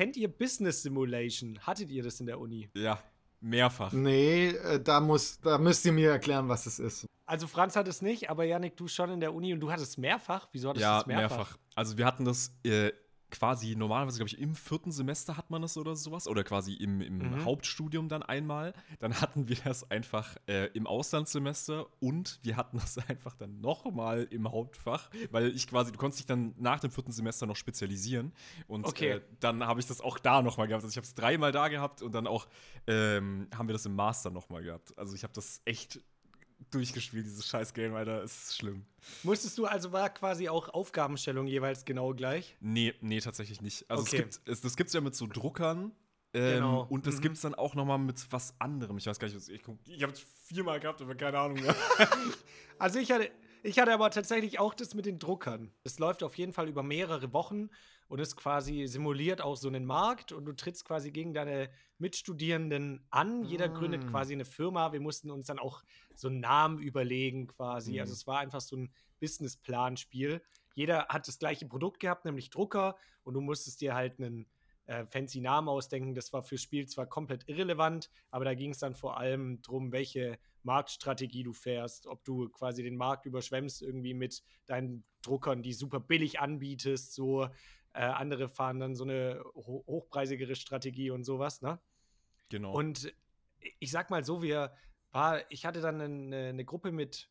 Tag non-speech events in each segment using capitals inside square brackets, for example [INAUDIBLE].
kennt ihr Business Simulation? Hattet ihr das in der Uni? Ja, mehrfach. Nee, äh, da, muss, da müsst ihr mir erklären, was es ist. Also Franz hat es nicht, aber Janik, du schon in der Uni und du hattest mehrfach. Wieso hattest ja, du es mehrfach? mehrfach. Also wir hatten das äh, quasi normalerweise, glaube ich, im vierten Semester hat man das oder sowas. Oder quasi im, im Mhm. Hauptstudium dann einmal. Dann hatten wir das einfach äh, im Auslandssemester und wir hatten das [LAUGHS] einfach dann nochmal im Hauptfach, weil ich quasi, du konntest dich dann nach dem vierten Semester noch spezialisieren. Und Okay. äh, dann habe ich das auch da nochmal gehabt. Also ich habe es dreimal da gehabt und dann auch ähm, haben wir das im Master nochmal gehabt. Also ich habe das echt durchgespielt, dieses scheiß Game, Alter. Es ist schlimm. Musstest du also war quasi auch Aufgabenstellung jeweils genau gleich? Nee, nee, tatsächlich nicht. Also Okay. es gibt, es, das gibt's ja mit so Druckern. Ähm, Genau. Und das Mhm. gibt's dann auch noch mal mit was anderem. Ich weiß gar nicht, was ich guck, Ich habe es viermal gehabt, aber keine Ahnung mehr. [LAUGHS] Also ich hatte, ich hatte aber tatsächlich auch das mit den Druckern. Es läuft auf jeden Fall über mehrere Wochen und ist quasi simuliert auch so einen Markt und du trittst quasi gegen deine Mitstudierenden an. Jeder Mm. gründet quasi eine Firma. Wir mussten uns dann auch so einen Namen überlegen quasi. Mhm. Also es war einfach so ein Businessplan-Spiel. Jeder hat das gleiche Produkt gehabt, nämlich Drucker und du musstest dir halt einen äh, fancy Namen ausdenken. Das war fürs Spiel zwar komplett irrelevant, aber da ging es dann vor allem darum, welche Marktstrategie du fährst, ob du quasi den Markt überschwemmst irgendwie mit deinen Druckern, die super billig anbietest, so äh, andere fahren dann so eine ho hochpreisigere Strategie und sowas, ne? genau. Und ich sag mal so, wir war, ich hatte dann eine, eine Gruppe mit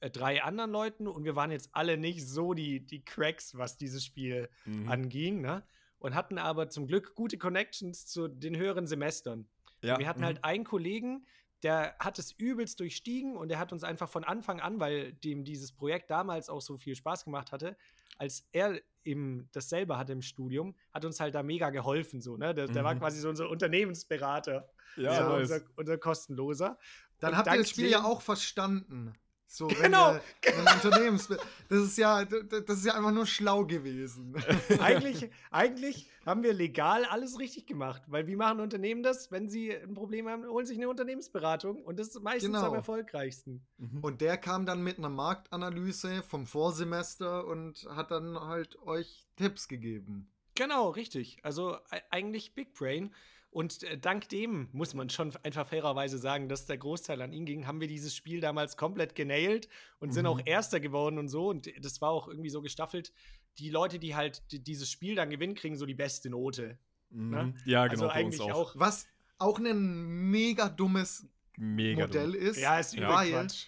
äh, drei anderen Leuten und wir waren jetzt alle nicht so die, die Cracks, was dieses Spiel Mhm. anging, ne? Und hatten aber zum Glück gute Connections zu den höheren Semestern. ja. Wir hatten mhm. halt einen Kollegen, der hat es übelst durchstiegen und der hat uns einfach von Anfang an, weil dem dieses Projekt damals auch so viel Spaß gemacht hatte, als er eben das selber hatte im Studium, hat uns halt da mega geholfen, so, ne? Der, der war Mhm. quasi so unser Unternehmensberater, Ja, so unser, unser kostenloser. Dann Und habt ihr das Spiel ja auch verstanden. So, [LAUGHS] wenn Genau. ihr, wenn ihr Unternehmens das ist ja, das ist ja einfach nur schlau gewesen. [LAUGHS] eigentlich, eigentlich haben wir legal alles richtig gemacht, weil wie machen Unternehmen das? Wenn sie ein Problem haben, holen sich eine Unternehmensberatung und das ist meistens Genau. am erfolgreichsten. Mhm. Und der kam dann mit einer Marktanalyse vom Vorsemester und hat dann halt euch Tipps gegeben. Genau, richtig. Also e- eigentlich Big Brain. Und äh, dank dem muss man schon einfach fairerweise sagen, dass der Großteil an ihn ging, haben wir dieses Spiel damals komplett genailt und sind Mhm. auch Erster geworden und so. Und das war auch irgendwie so gestaffelt. Die Leute, die halt die, dieses Spiel dann gewinnen, kriegen so die beste Note. Mhm. ne? Ja, genau. also bei uns eigentlich auch. Was auch ein mega dummes Mega Modell dumm. ist. Ja, ist Ja. weil, Quatsch.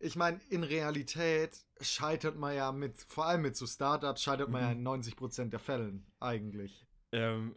ich meine, in Realität scheitert man ja mit, vor allem mit so Startups, scheitert man Mhm. ja in 90% der Fällen eigentlich. Ähm,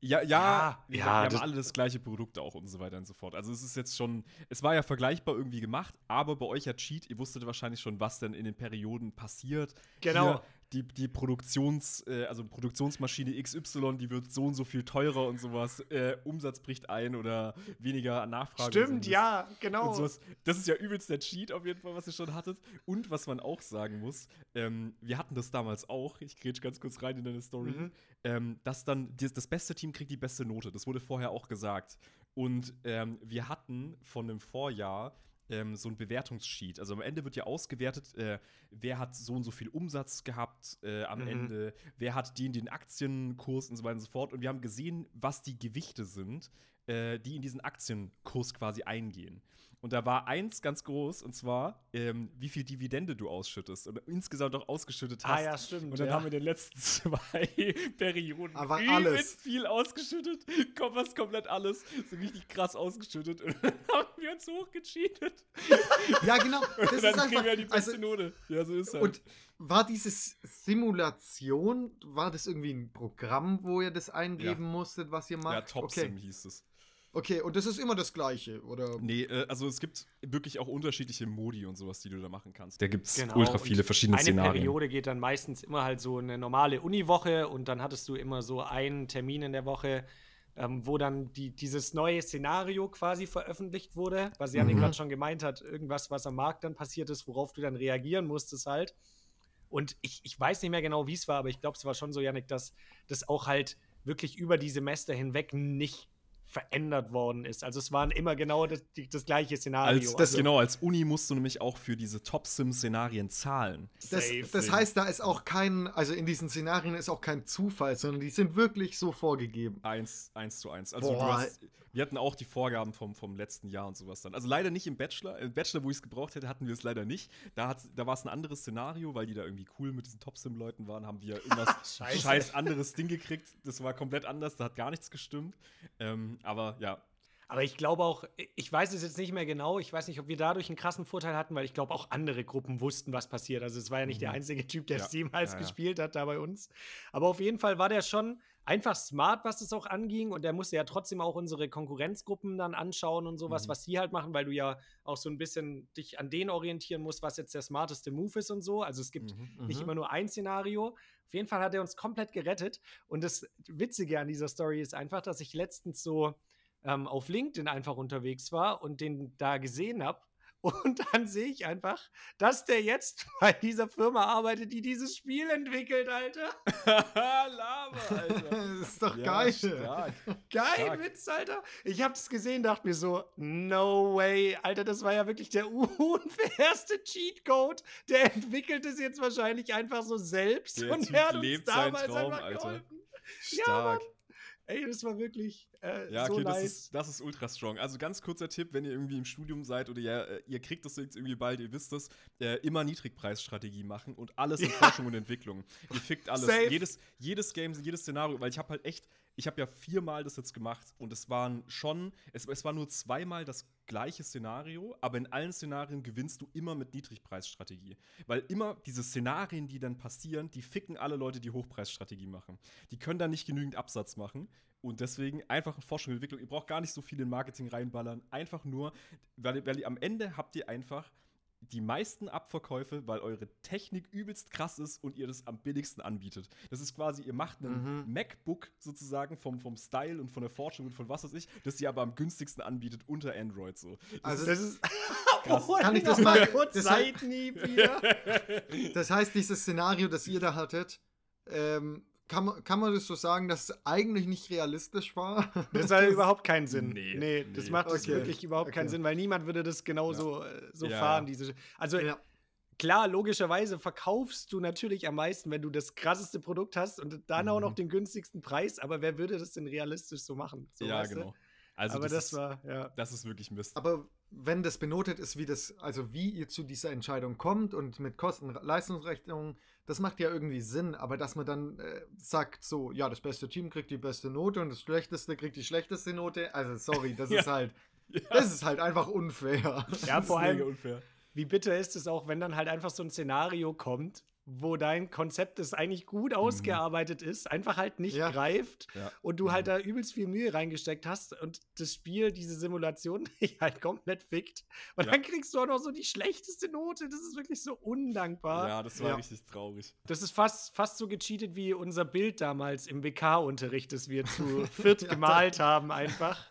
ja, ja, Ja, wir, ja, wir haben alle das gleiche Produkt auch und so weiter und so fort. Also es ist jetzt schon, es war ja vergleichbar irgendwie gemacht, aber bei euch ja Cheat, ihr wusstet wahrscheinlich schon, was denn in den Perioden passiert. Genau. Hier, die, die Produktions, äh, also Produktionsmaschine XY, die wird so und so viel teurer und sowas. Äh, Umsatz bricht ein oder weniger Nachfrage. Stimmt, ja, genau. Das ist ja übelst der Cheat auf jeden Fall, was ihr schon hattet. Und was man auch sagen muss, ähm, wir hatten das damals auch, ich grätsch ganz kurz rein in deine Story, Mhm. ähm, dass dann das, das beste Team kriegt die beste Note. Das wurde vorher auch gesagt. Und ähm, wir hatten von einem Vorjahr ähm, so ein Bewertungssheet. Also am Ende wird ja ausgewertet, äh, wer hat so und so viel Umsatz gehabt äh, am Mhm. Ende, wer hat den, den Aktienkurs und so weiter und so fort. Und wir haben gesehen, was die Gewichte sind, äh, die in diesen Aktienkurs quasi eingehen. Und da war eins ganz groß, und zwar, ähm, wie viel Dividende du ausschüttest und insgesamt auch ausgeschüttet hast. Ah, ja, stimmt, Und dann ja. haben wir in den letzten [LAUGHS] zwei Perioden Aber alles. viel ausgeschüttet. Was komplett alles. So richtig krass ausgeschüttet. Und dann [LAUGHS] haben wir uns hochgecheatet. Ja, genau. [LAUGHS] Das Und ist dann kriegen einfach, wir die beste also, Note. Ja, so ist halt. Und war diese Simulation, war das irgendwie ein Programm, wo ihr das eingeben musstet, was ihr macht? ja, Top okay. Sim hieß es. Okay, und das ist immer das Gleiche, oder? Nee, äh, also es gibt wirklich auch unterschiedliche Modi und sowas, die du da machen kannst. Da gibt es Genau, ultra viele verschiedene eine Szenarien. Periode geht dann meistens immer halt so eine normale Uniwoche und dann hattest du immer so einen Termin in der Woche, ähm, wo dann die, dieses neue Szenario quasi veröffentlicht wurde, was Janik Mhm. gerade schon gemeint hat, irgendwas, was am Markt dann passiert ist, worauf du dann reagieren musstest halt. Und ich, ich weiß nicht mehr genau, wie es war, aber ich glaube, es war schon so, Janik, dass das auch halt wirklich über die Semester hinweg nicht verändert worden ist. Also es waren immer genau das, das gleiche Szenario. Als, das, also, genau, als Uni musst du nämlich auch für diese Top-Sim-Szenarien zahlen. Das, das, heißt, da ist auch kein, also in diesen Szenarien ist auch kein Zufall, sondern die sind wirklich so vorgegeben. Eins, eins zu eins. Also hast, wir hatten auch die Vorgaben vom, vom letzten Jahr und sowas dann. Also leider nicht im Bachelor. Im Bachelor, wo ich es gebraucht hätte, hatten wir es leider nicht. Da, da war es ein anderes Szenario, weil die da irgendwie cool mit diesen Top-Sim-Leuten waren, haben wir irgendwas [LAUGHS] scheiß anderes Ding gekriegt. Das war komplett anders, da hat gar nichts gestimmt. Ähm, aber ja, aber ich glaube auch, ich weiß es jetzt nicht mehr genau, ich weiß nicht, ob wir dadurch einen krassen Vorteil hatten, weil ich glaube auch andere Gruppen wussten, was passiert. Also es war ja nicht mhm. der einzige Typ, der ja. es jemals ja, ja. gespielt hat da bei uns. Aber auf jeden Fall war der schon einfach smart, was es auch anging. Und der musste ja trotzdem auch unsere Konkurrenzgruppen dann anschauen und sowas, mhm. was die halt machen, weil du ja auch so ein bisschen dich an denen orientieren musst, was jetzt der smarteste Move ist und so. Also es gibt mhm. nicht mhm. immer nur ein Szenario. Auf jeden Fall hat er uns komplett gerettet. Und das Witzige an dieser Story ist einfach, dass ich letztens so ähm, auf LinkedIn einfach unterwegs war und den da gesehen habe. Und dann sehe ich einfach, dass der jetzt [LAUGHS] bei dieser Firma arbeitet, die dieses Spiel entwickelt, Alter. [LAUGHS] Lava, Alter. das [LAUGHS] ist doch ja, geil. Stark. Geil, stark. Witz, Alter. Ich habe das gesehen, dachte mir so, no way, Alter, das war ja wirklich der unfairste Cheatcode. Der entwickelt es jetzt wahrscheinlich einfach so selbst der und typ hat uns damals Traum, einfach geholfen. Stark. Ja, Ey, das war wirklich äh, ja, okay, nice. das, ist, das ist ultra strong. Also ganz kurzer Tipp, wenn ihr irgendwie im Studium seid oder ja, äh, ihr kriegt das jetzt irgendwie bald, ihr wisst das, äh, immer Niedrigpreisstrategie machen und alles in ja. Forschung und Entwicklung. Ihr fickt alles. Jedes, jedes Game, jedes Szenario, weil ich habe halt echt, ich habe ja viermal das jetzt gemacht und es waren schon, es, es war nur zweimal das gleiche Szenario, aber in allen Szenarien gewinnst du immer mit Niedrigpreisstrategie. Weil immer diese Szenarien, die dann passieren, die ficken alle Leute, die Hochpreisstrategie machen. Die können da nicht genügend Absatz machen. Und deswegen einfach Forschung und Entwicklung. Ihr braucht gar nicht so viel in Marketing reinballern. Einfach nur, weil, weil am Ende habt ihr einfach die meisten Abverkäufe, weil eure Technik übelst krass ist und ihr das am billigsten anbietet. Das ist quasi, ihr macht ein mhm. MacBook sozusagen vom, vom Style und von der Forschung und von was weiß ich, das ihr aber am günstigsten anbietet unter Android so. Das also das ist [LAUGHS] krass. Kann ich das mal [LAUGHS] kurz das, heißt, [LAUGHS] das heißt, dieses Szenario, das ihr da hattet, ähm, kann man, kann man das so sagen, dass es eigentlich nicht realistisch war? Das hat [LAUGHS] überhaupt keinen Sinn. Nee, nee das nee. macht okay. wirklich überhaupt okay. keinen Sinn, weil niemand würde das genauso ja. Äh, so ja, fahren. Ja. Diese, also ja. klar, logischerweise verkaufst du natürlich am meisten, wenn du das krasseste Produkt hast und dann mhm. auch noch mhm. den günstigsten Preis, aber wer würde das denn realistisch so machen? So, ja, genau. Also aber das, das, war, ja. Das ist wirklich Mist. Aber wenn das benotet ist, wie das, also wie ihr zu dieser Entscheidung kommt und mit Kosten-Leistungsrechnung, das macht ja irgendwie Sinn, aber dass man dann äh, sagt, so, ja, das beste Team kriegt die beste Note und das schlechteste kriegt die schlechteste Note, also sorry, das [LAUGHS] ja. ist halt, [LAUGHS] ja. das ist halt einfach unfair. Ja, vor allem, unfair. wie bitter ist es auch, wenn dann halt einfach so ein Szenario kommt, wo dein Konzept, das eigentlich gut mhm. ausgearbeitet mhm. ist, einfach halt nicht ja. greift ja. und du halt mhm. da übelst viel Mühe reingesteckt hast und das Spiel, diese Simulation, [LAUGHS] dich halt komplett fickt. Und ja. dann kriegst du auch noch so die schlechteste Note. Das ist wirklich so undankbar. Ja, das war richtig traurig. Das ist fast, fast so gecheatet wie unser Bild damals im WK-Unterricht, das wir zu [LAUGHS] viert gemalt haben, einfach.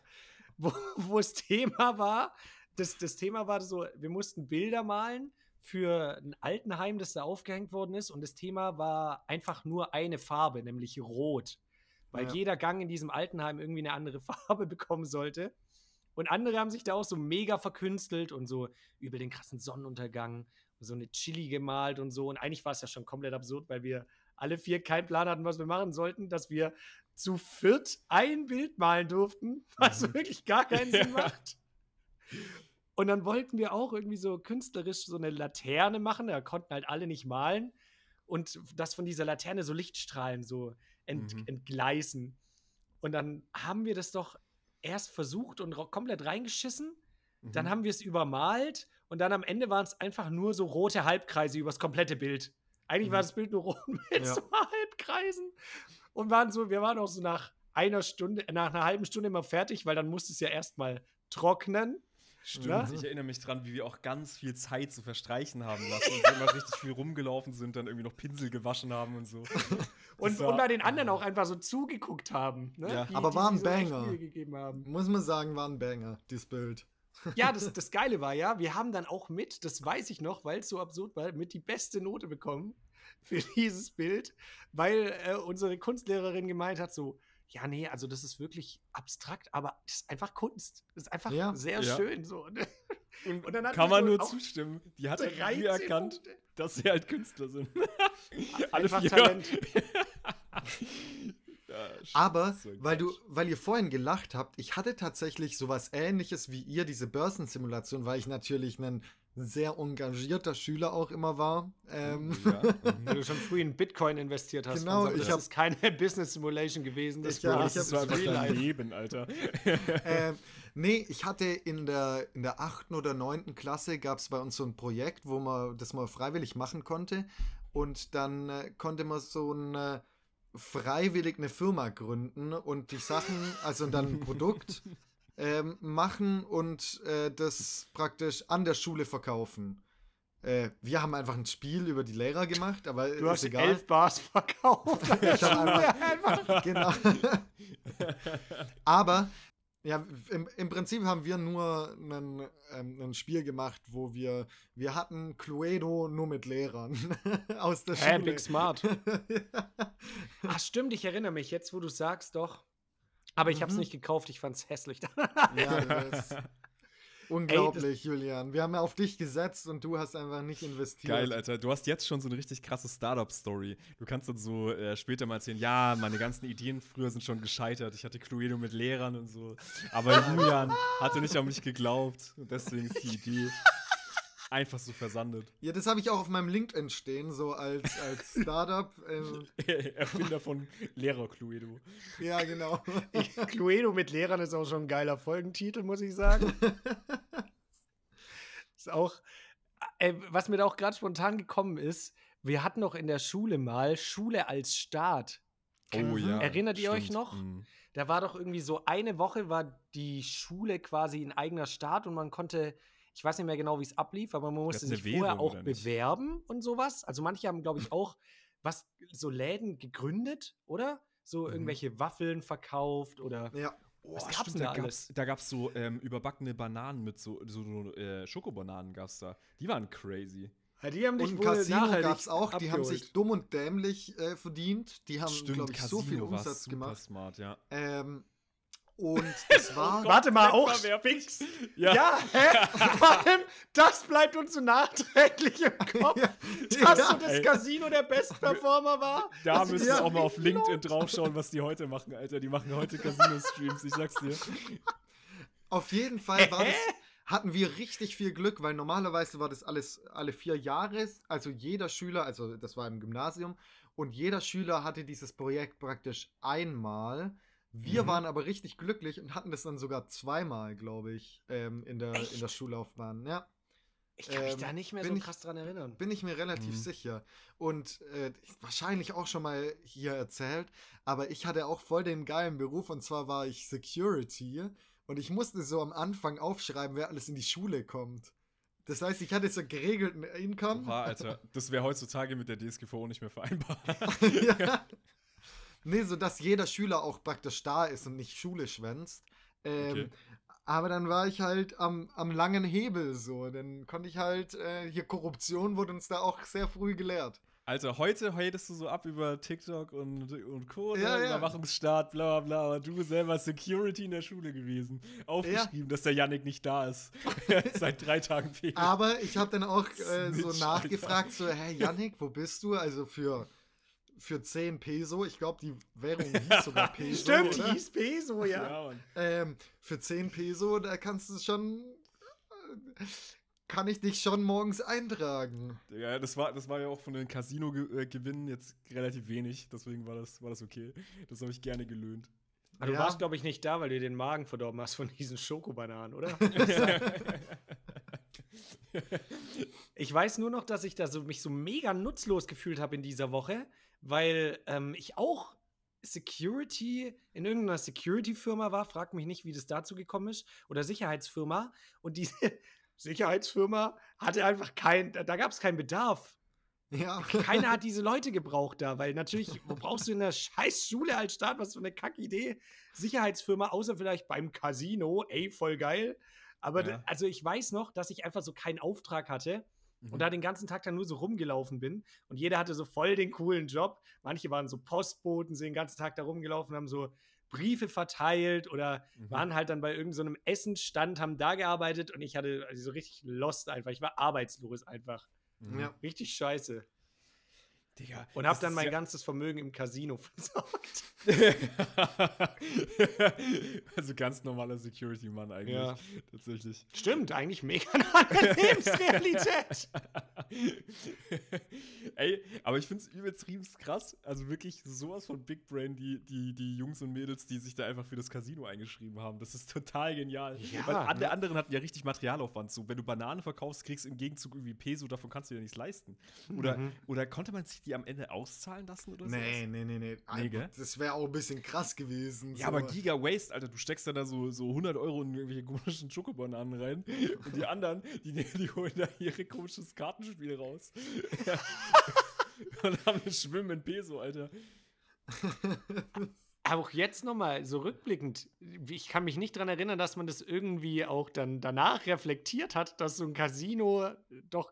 Wo, wo das Thema war, das, das Thema war so, wir mussten Bilder malen für ein Altenheim, das da aufgehängt worden ist. Und das Thema war einfach nur eine Farbe, nämlich Rot. Weil ja. jeder Gang in diesem Altenheim irgendwie eine andere [LAUGHS] Farbe bekommen sollte. Und andere haben sich da auch so mega verkünstelt und so über den krassen Sonnenuntergang so eine Chili gemalt und so. Und eigentlich war es ja schon komplett absurd, weil wir alle vier keinen Plan hatten, was wir machen sollten, dass wir zu viert ein Bild malen durften, was mhm. wirklich gar keinen Sinn [LAUGHS] macht. Und dann wollten wir auch irgendwie so künstlerisch so eine Laterne machen. Da konnten halt alle nicht malen. Und das von dieser Laterne so Lichtstrahlen so ent mhm. entgleisen. Und dann haben wir das doch erst versucht und komplett reingeschissen. Mhm. Dann haben wir es übermalt. Und dann am Ende waren es einfach nur so rote Halbkreise übers komplette Bild. Eigentlich mhm. war das Bild nur rot [LAUGHS] mit ja. so Halbkreisen. Und waren so, wir waren auch so nach einer Stunde, nach einer halben Stunde immer fertig, weil dann musste es ja erstmal trocknen. Stimmt, ja? ich erinnere mich dran, wie wir auch ganz viel Zeit zu verstreichen haben lassen und immer richtig viel rumgelaufen sind, dann irgendwie noch Pinsel gewaschen haben und so. [LAUGHS] und, war, und bei den anderen auch einfach so zugeguckt haben. Ne? Ja. Die, Aber war ein Banger. Muss man sagen, war ein Banger, dieses Bild. Ja, das, [LAUGHS] das Geile war ja, wir haben dann auch mit, das weiß ich noch, weil es so absurd war, mit die beste Note bekommen für [LAUGHS] dieses Bild, weil äh, unsere Kunstlehrerin gemeint hat, so, ja, nee, also das ist wirklich abstrakt, aber das ist einfach Kunst. Das ist einfach Ja. sehr Ja. schön so. ne? Und, Und dann kann man nur zustimmen. Die hat halt 13 erkannt, Punkte. dass sie halt Künstler sind. Einfach vier. Talent. [LAUGHS] Ja, Aber, so weil du, weil ihr vorhin gelacht habt, ich hatte tatsächlich sowas ähnliches wie ihr, diese Börsensimulation, weil ich natürlich ein sehr engagierter Schüler auch immer war. Ähm, Ja. mhm. Weil du schon früh in Bitcoin investiert hast. Genau, aber ich das hab- ist keine [LAUGHS] Business Simulation gewesen. Das Ich- ja, das war einfach dein. Leben, Alter. [LAUGHS] ähm, nee, ich hatte in der, in der achten oder neunten Klasse gab es bei uns so ein Projekt, wo man das mal freiwillig machen konnte. Und dann äh, konnte man so ein äh, freiwillig eine Firma gründen und die Sachen, also dann ein Produkt [LAUGHS] ähm, machen und äh, das praktisch an der Schule verkaufen. Äh, wir haben einfach ein Spiel über die Lehrer gemacht, aber Du ist hast egal. elf Bars verkauft. [LAUGHS] Ich einfach- [LAUGHS] einfach. genau. Aber ja, im, im Prinzip haben wir nur ein, ähm, ein Spiel gemacht, wo wir, wir hatten Cluedo nur mit Lehrern [LAUGHS] aus der Hä, Schule. Big Smart. Ach, stimmt, ich erinnere mich jetzt, wo du sagst, doch. Aber ich habe es Mhm. nicht gekauft, ich fand's hässlich. ja, [LAUGHS] das unglaublich, Julian. Wir haben ja auf dich gesetzt und du hast einfach nicht investiert. Geil, Alter. Du hast jetzt schon so eine richtig krasse Startup-Story. Du kannst dann so äh, später mal erzählen, ja, meine ganzen Ideen früher sind schon gescheitert. Ich hatte Cluedo mit Lehrern und so. Aber Julian hatte nicht an mich geglaubt. Und deswegen ist die Idee einfach so versandet. Ja, das habe ich auch auf meinem LinkedIn stehen, so als, als [LAUGHS] Startup. ähm, [LAUGHS] Erfinder von Lehrer-Cluedo. ja, genau. [LAUGHS] Ich, Cluedo mit Lehrern ist auch schon ein geiler Folgentitel, muss ich sagen. ist auch, äh, was mir da auch gerade spontan gekommen ist, wir hatten noch in der Schule mal Schule als Staat. Oh ja. Erinnert ihr euch stimmt. noch? Mhm. Da war doch irgendwie so eine Woche war die Schule quasi ein eigener Staat und man konnte, ich weiß nicht mehr genau, wie es ablief, aber man musste sich vorher Währung, auch oder nicht? bewerben und sowas. Also manche haben, glaube ich, [LAUGHS] auch was so Läden gegründet, oder? So Mhm. irgendwelche Waffeln verkauft oder Ja. Oh, Was gab's stimmt, denn da da gab's, alles? da gab's so ähm, überbackene Bananen mit so, so, so äh, Schokobananen gab's da. Die waren crazy. Ja, die haben dich Und Casino nachhaltig gab es auch, die haben abgeholt. sich dumm und dämlich äh, verdient. Die haben, glaube ich, so viel Casino Umsatz super gemacht. smart, ja. Ähm, und [LAUGHS] das war. Warte mal, auch. Spix. Ja. Ja, hä? [LAUGHS] Vor allem, das bleibt uns so nachträglich im [LAUGHS] Kopf, dass Ja, so das ey. Casino der Bestperformer war. Da müssen wir auch mal auf LinkedIn draufschauen, was die heute machen, Alter. Die machen heute Casino-Streams, ich sag's dir. Auf jeden Fall war das, hatten wir richtig viel Glück, weil normalerweise war das alles alle vier Jahre, also jeder Schüler, also das war im Gymnasium, und jeder Schüler hatte dieses Projekt praktisch einmal. Wir Mhm. waren aber richtig glücklich und hatten das dann sogar zweimal, glaube ich, ähm, in, der, in der? Schullaufbahn. Ja, Ich kann mich Ähm, da nicht mehr bin so ich- krass dran erinnern. bin ich mir relativ Mhm. sicher. Und äh, wahrscheinlich auch schon mal hier erzählt, aber ich hatte auch voll den geilen Beruf und zwar war ich Security und ich musste so am Anfang aufschreiben, wer alles in die Schule kommt. Das heißt, ich hatte so geregelten Income. Oha, Alter. Das wäre heutzutage mit der DSGVO nicht mehr vereinbar. [LAUGHS] [LAUGHS] ja. Nee, so dass jeder Schüler auch praktisch da ist und nicht Schule schwänzt. Ähm, Okay. Aber dann war ich halt am, am langen Hebel so. Dann konnte ich halt, äh, hier Korruption wurde uns da auch sehr früh gelehrt. Alter, heute heulst du so ab über TikTok und, und Co. Ja, ne? ja. Überwachungsstaat, bla bla bla. Aber du selber Security in der Schule gewesen. Aufgeschrieben, dass der Yannick nicht da ist. [LAUGHS] Seit drei Tagen fehlt. Aber ich habe dann auch äh, so nachgefragt, so, hey Yannick, wo bist du? Also für, für 10 Peso, ich glaube, die Währung [LAUGHS] hieß sogar Peso. Stimmt, oder? die hieß Peso, ja. Ähm, für 10 Peso, da kannst du schon, äh, kann ich dich schon morgens eintragen. Ja, das war, das war ja auch von den Casino-Gewinnen jetzt relativ wenig. Deswegen war das, war das okay. Das habe ich gerne gelöhnt. Aber du Ja. warst, glaube ich, nicht da, weil du den Magen verdorben hast von diesen Schokobananen, oder? [LAUGHS] Ich weiß nur noch, dass ich da so, mich so mega nutzlos gefühlt habe in dieser Woche, weil ähm, ich auch Security in irgendeiner Security-Firma war. Frag mich nicht, wie das dazu gekommen ist. Oder Sicherheitsfirma. Und diese [LAUGHS] Sicherheitsfirma hatte einfach kein, da, da gab es keinen Bedarf. Ja. Keiner hat [LAUGHS] diese Leute gebraucht da, weil natürlich, wo brauchst du in der scheiß Schule als Staat, was für eine Kackidee, Sicherheitsfirma, außer vielleicht beim Casino, ey, voll geil. Aber Ja. also ich weiß noch, dass ich einfach so keinen Auftrag hatte Mhm. und da den ganzen Tag dann nur so rumgelaufen bin und jeder hatte so voll den coolen Job. Manche waren so Postboten, sind den ganzen Tag da rumgelaufen, haben so Briefe verteilt oder Mhm. waren halt dann bei irgendeinem so Essensstand, haben da gearbeitet und ich hatte also so richtig lost einfach. Ich war arbeitslos einfach. Mhm. Ja. Richtig scheiße. Digga. Und habe das dann mein ja- ganzes Vermögen im Casino [LAUGHS] versorgt. [LAUGHS] also ganz normaler Security-Mann eigentlich. Ja. Tatsächlich. Stimmt, eigentlich mega [LAUGHS] eine Lebensrealität. Ey, aber ich finde es übertrieben krass. Also wirklich sowas von Big Brain, die, die, die Jungs und Mädels, die sich da einfach für das Casino eingeschrieben haben. Das ist total genial. Ja, Weil alle ne? anderen hatten ja richtig Materialaufwand. So, wenn du Bananen verkaufst, kriegst du im Gegenzug irgendwie Peso, davon kannst du dir nichts leisten. Oder, Mhm. oder konnte man sich die am Ende auszahlen lassen oder so? Nee, nee, nee, nee. Nee, gell? Das wäre auch ein bisschen krass gewesen. Ja, aber Giga Waste, Alter, du steckst dann da so, so 100 Euro in irgendwelche komischen Schokobananen rein und die anderen, die, die holen da ihre komisches Kartenspiel raus. [LAUGHS] und haben ein Schwimmen in Peso, Alter. [LAUGHS] Auch jetzt nochmal, so rückblickend, ich kann mich nicht daran erinnern, dass man das irgendwie auch dann danach reflektiert hat, dass so ein Casino doch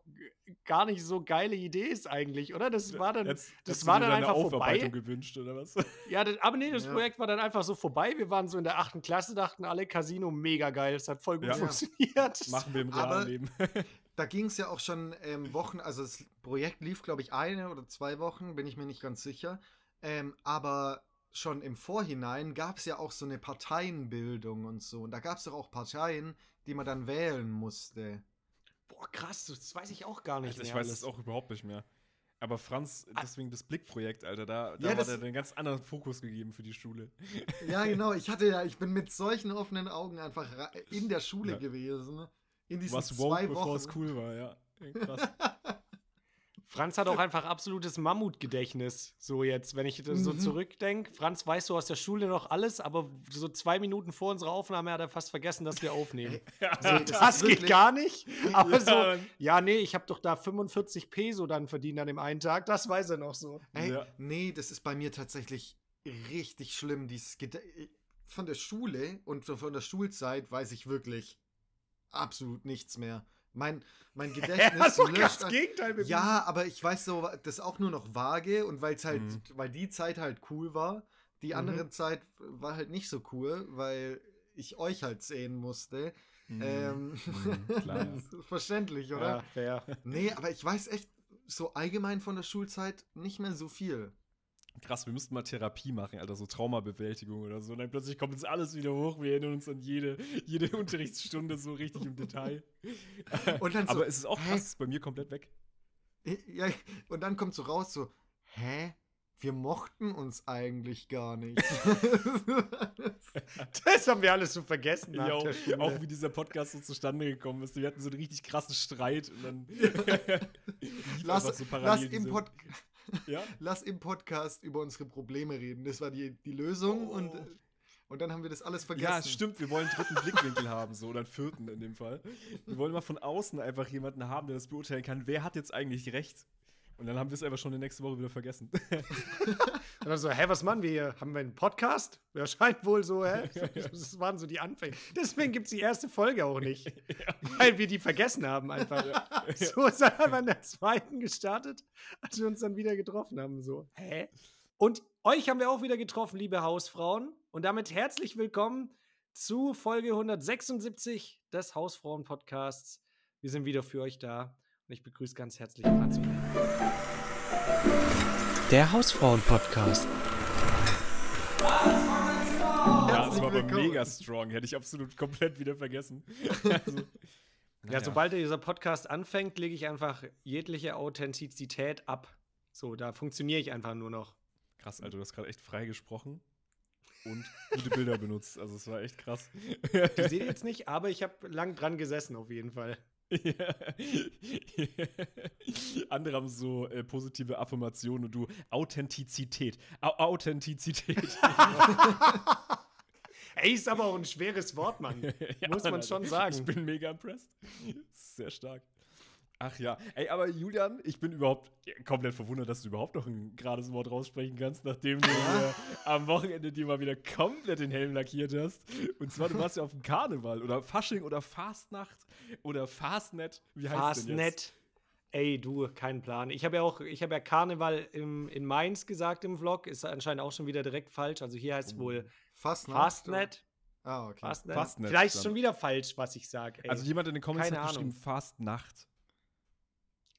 gar nicht so geile Idee ist eigentlich, oder? Das war dann, Jetzt, das war dann einfach vorbei. gewünscht, oder was? [LAUGHS] ja, das, aber nee, das Ja. Projekt war dann einfach so vorbei. Wir waren so in der achten Klasse, dachten alle, Casino mega geil, es hat voll gut Ja. funktioniert. [LAUGHS] Machen wir im realen Leben. [LAUGHS] Da ging es ja auch schon ähm, Wochen, also das Projekt lief, glaube ich, eine oder zwei Wochen, bin ich mir nicht ganz sicher. Ähm, aber schon im Vorhinein gab es ja auch so eine Parteienbildung und so. Und da gab es doch auch Parteien, die man dann wählen musste. Boah, krass, das weiß ich auch gar nicht Also ich mehr weiß alles. es auch überhaupt nicht mehr. Aber Franz, Ah. deswegen das Blickprojekt, Alter, da, da Ja, war das- der einen ganz anderen Fokus gegeben für die Schule. [LAUGHS] Ja, genau. Ich hatte ja, ich bin mit solchen offenen Augen einfach in der Schule Ja. gewesen. In diesen warst zwei woke, bevor Wochen. es cool war, ja. Krass. [LAUGHS] Franz hat auch einfach absolutes Mammutgedächtnis. So jetzt, wenn ich das so Mhm. zurückdenke. Franz weiß so aus der Schule noch alles, aber so zwei Minuten vor unserer Aufnahme hat er fast vergessen, dass wir aufnehmen. [LAUGHS] So, das das geht gar nicht. Aber Ja, so, ja, nee, ich habe doch da 45 Peso dann verdient an dem einen Tag. Das weiß er noch so. Ey, Ja. nee, das ist bei mir tatsächlich richtig schlimm. Dieses Gede von der Schule und von der Schulzeit weiß ich wirklich absolut nichts mehr. Mein, mein [LAUGHS] Gedächtnis löscht ganz ein- Gegenteil bewiesen. Ja, aber ich weiß so, das auch nur noch vage und weil es halt, Mhm. weil die Zeit halt cool war. Die Mhm. andere Zeit war halt nicht so cool, weil ich euch halt sehen musste. Ähm, Mhm, klar, ja. das ist verständlich, oder? Ja, fair. Nee, aber ich weiß echt so allgemein von der Schulzeit nicht mehr so viel. Krass, wir müssten mal Therapie machen, Alter, so Traumabewältigung oder so. Und dann plötzlich kommt uns alles wieder hoch. Wir erinnern uns an jede, jede [LAUGHS] Unterrichtsstunde so richtig im Detail. [LAUGHS] Und dann so, Aber es ist auch hä? krass, es ist bei mir komplett weg. [LAUGHS] Ja, und dann kommt so raus so, hä? Wir mochten uns eigentlich gar nicht. Das haben wir alles so vergessen Ja, auch, auch wie dieser Podcast so zustande gekommen ist. Wir hatten so einen richtig krassen Streit und dann lass, so lass, im diese- Pod ja? [LAUGHS] lass im Podcast über unsere Probleme reden. Das war die, die Lösung und, Oh. und dann haben wir das alles vergessen. Ja, stimmt, wir wollen einen dritten Blickwinkel haben, so, oder einen vierten in dem Fall. Wir wollen mal von außen einfach jemanden haben, der das beurteilen kann, wer hat jetzt eigentlich recht. Und dann haben wir es einfach schon die nächste Woche wieder vergessen. [LAUGHS] Und dann so, hä, was machen wir hier? Haben wir einen Podcast? Ja, scheint wohl so, hä? [LAUGHS] Das waren so die Anfänge. Deswegen gibt es die erste Folge auch nicht. [LAUGHS] Weil wir die vergessen haben einfach. So ist er einfach in der zweiten gestartet, als wir uns dann wieder getroffen haben. So, hä? Und euch haben wir auch wieder getroffen, liebe Hausfrauen. Und damit herzlich willkommen zu Folge 176 des Hausfrauen-Podcasts. Wir sind wieder für euch da. Und ich begrüße ganz herzlich Franz. Der Hausfrauen-Podcast. ja, das war aber mega strong. Hätte ich absolut komplett wieder vergessen. Also, [LAUGHS] Ja, sobald dieser Podcast anfängt, lege ich einfach jegliche Authentizität ab. So, da funktioniere ich einfach nur noch. Krass, Alter, du hast gerade echt frei gesprochen und gute Bilder benutzt. Also, es war echt krass. Die seht ihr jetzt nicht, aber ich habe lang dran gesessen auf jeden Fall. Ja. [LAUGHS] Andere haben so äh, positive Affirmationen und du Authentizität. Au Authentizität. [LAUGHS] Ey, ist aber auch ein schweres Wort, Mann. [LAUGHS] Ja, Muss man Alter. schon sagen. Ich bin mega impressed. Sehr stark. Ach ja. Ey, aber Julian, ich bin überhaupt komplett verwundert, dass du überhaupt noch ein gerades Wort raussprechen kannst, nachdem du äh, am Wochenende dir mal wieder komplett den Helm lackiert hast. Und zwar, du warst ja auf dem Karneval oder Fasching oder Fastnacht oder Fastnet. Wie heißt es denn jetzt? Fastnet. Ey, du, kein Plan. Ich habe ja auch, ich habe ja Karneval im, in Mainz gesagt im Vlog, ist anscheinend auch schon wieder direkt falsch. Also hier heißt es wohl Fastnet. Fastnet. Ah, okay. Fastnet. Fastnet Vielleicht dann. schon wieder falsch, was ich sage. Also jemand in den Comments keine hat geschrieben, Ahnung. Fast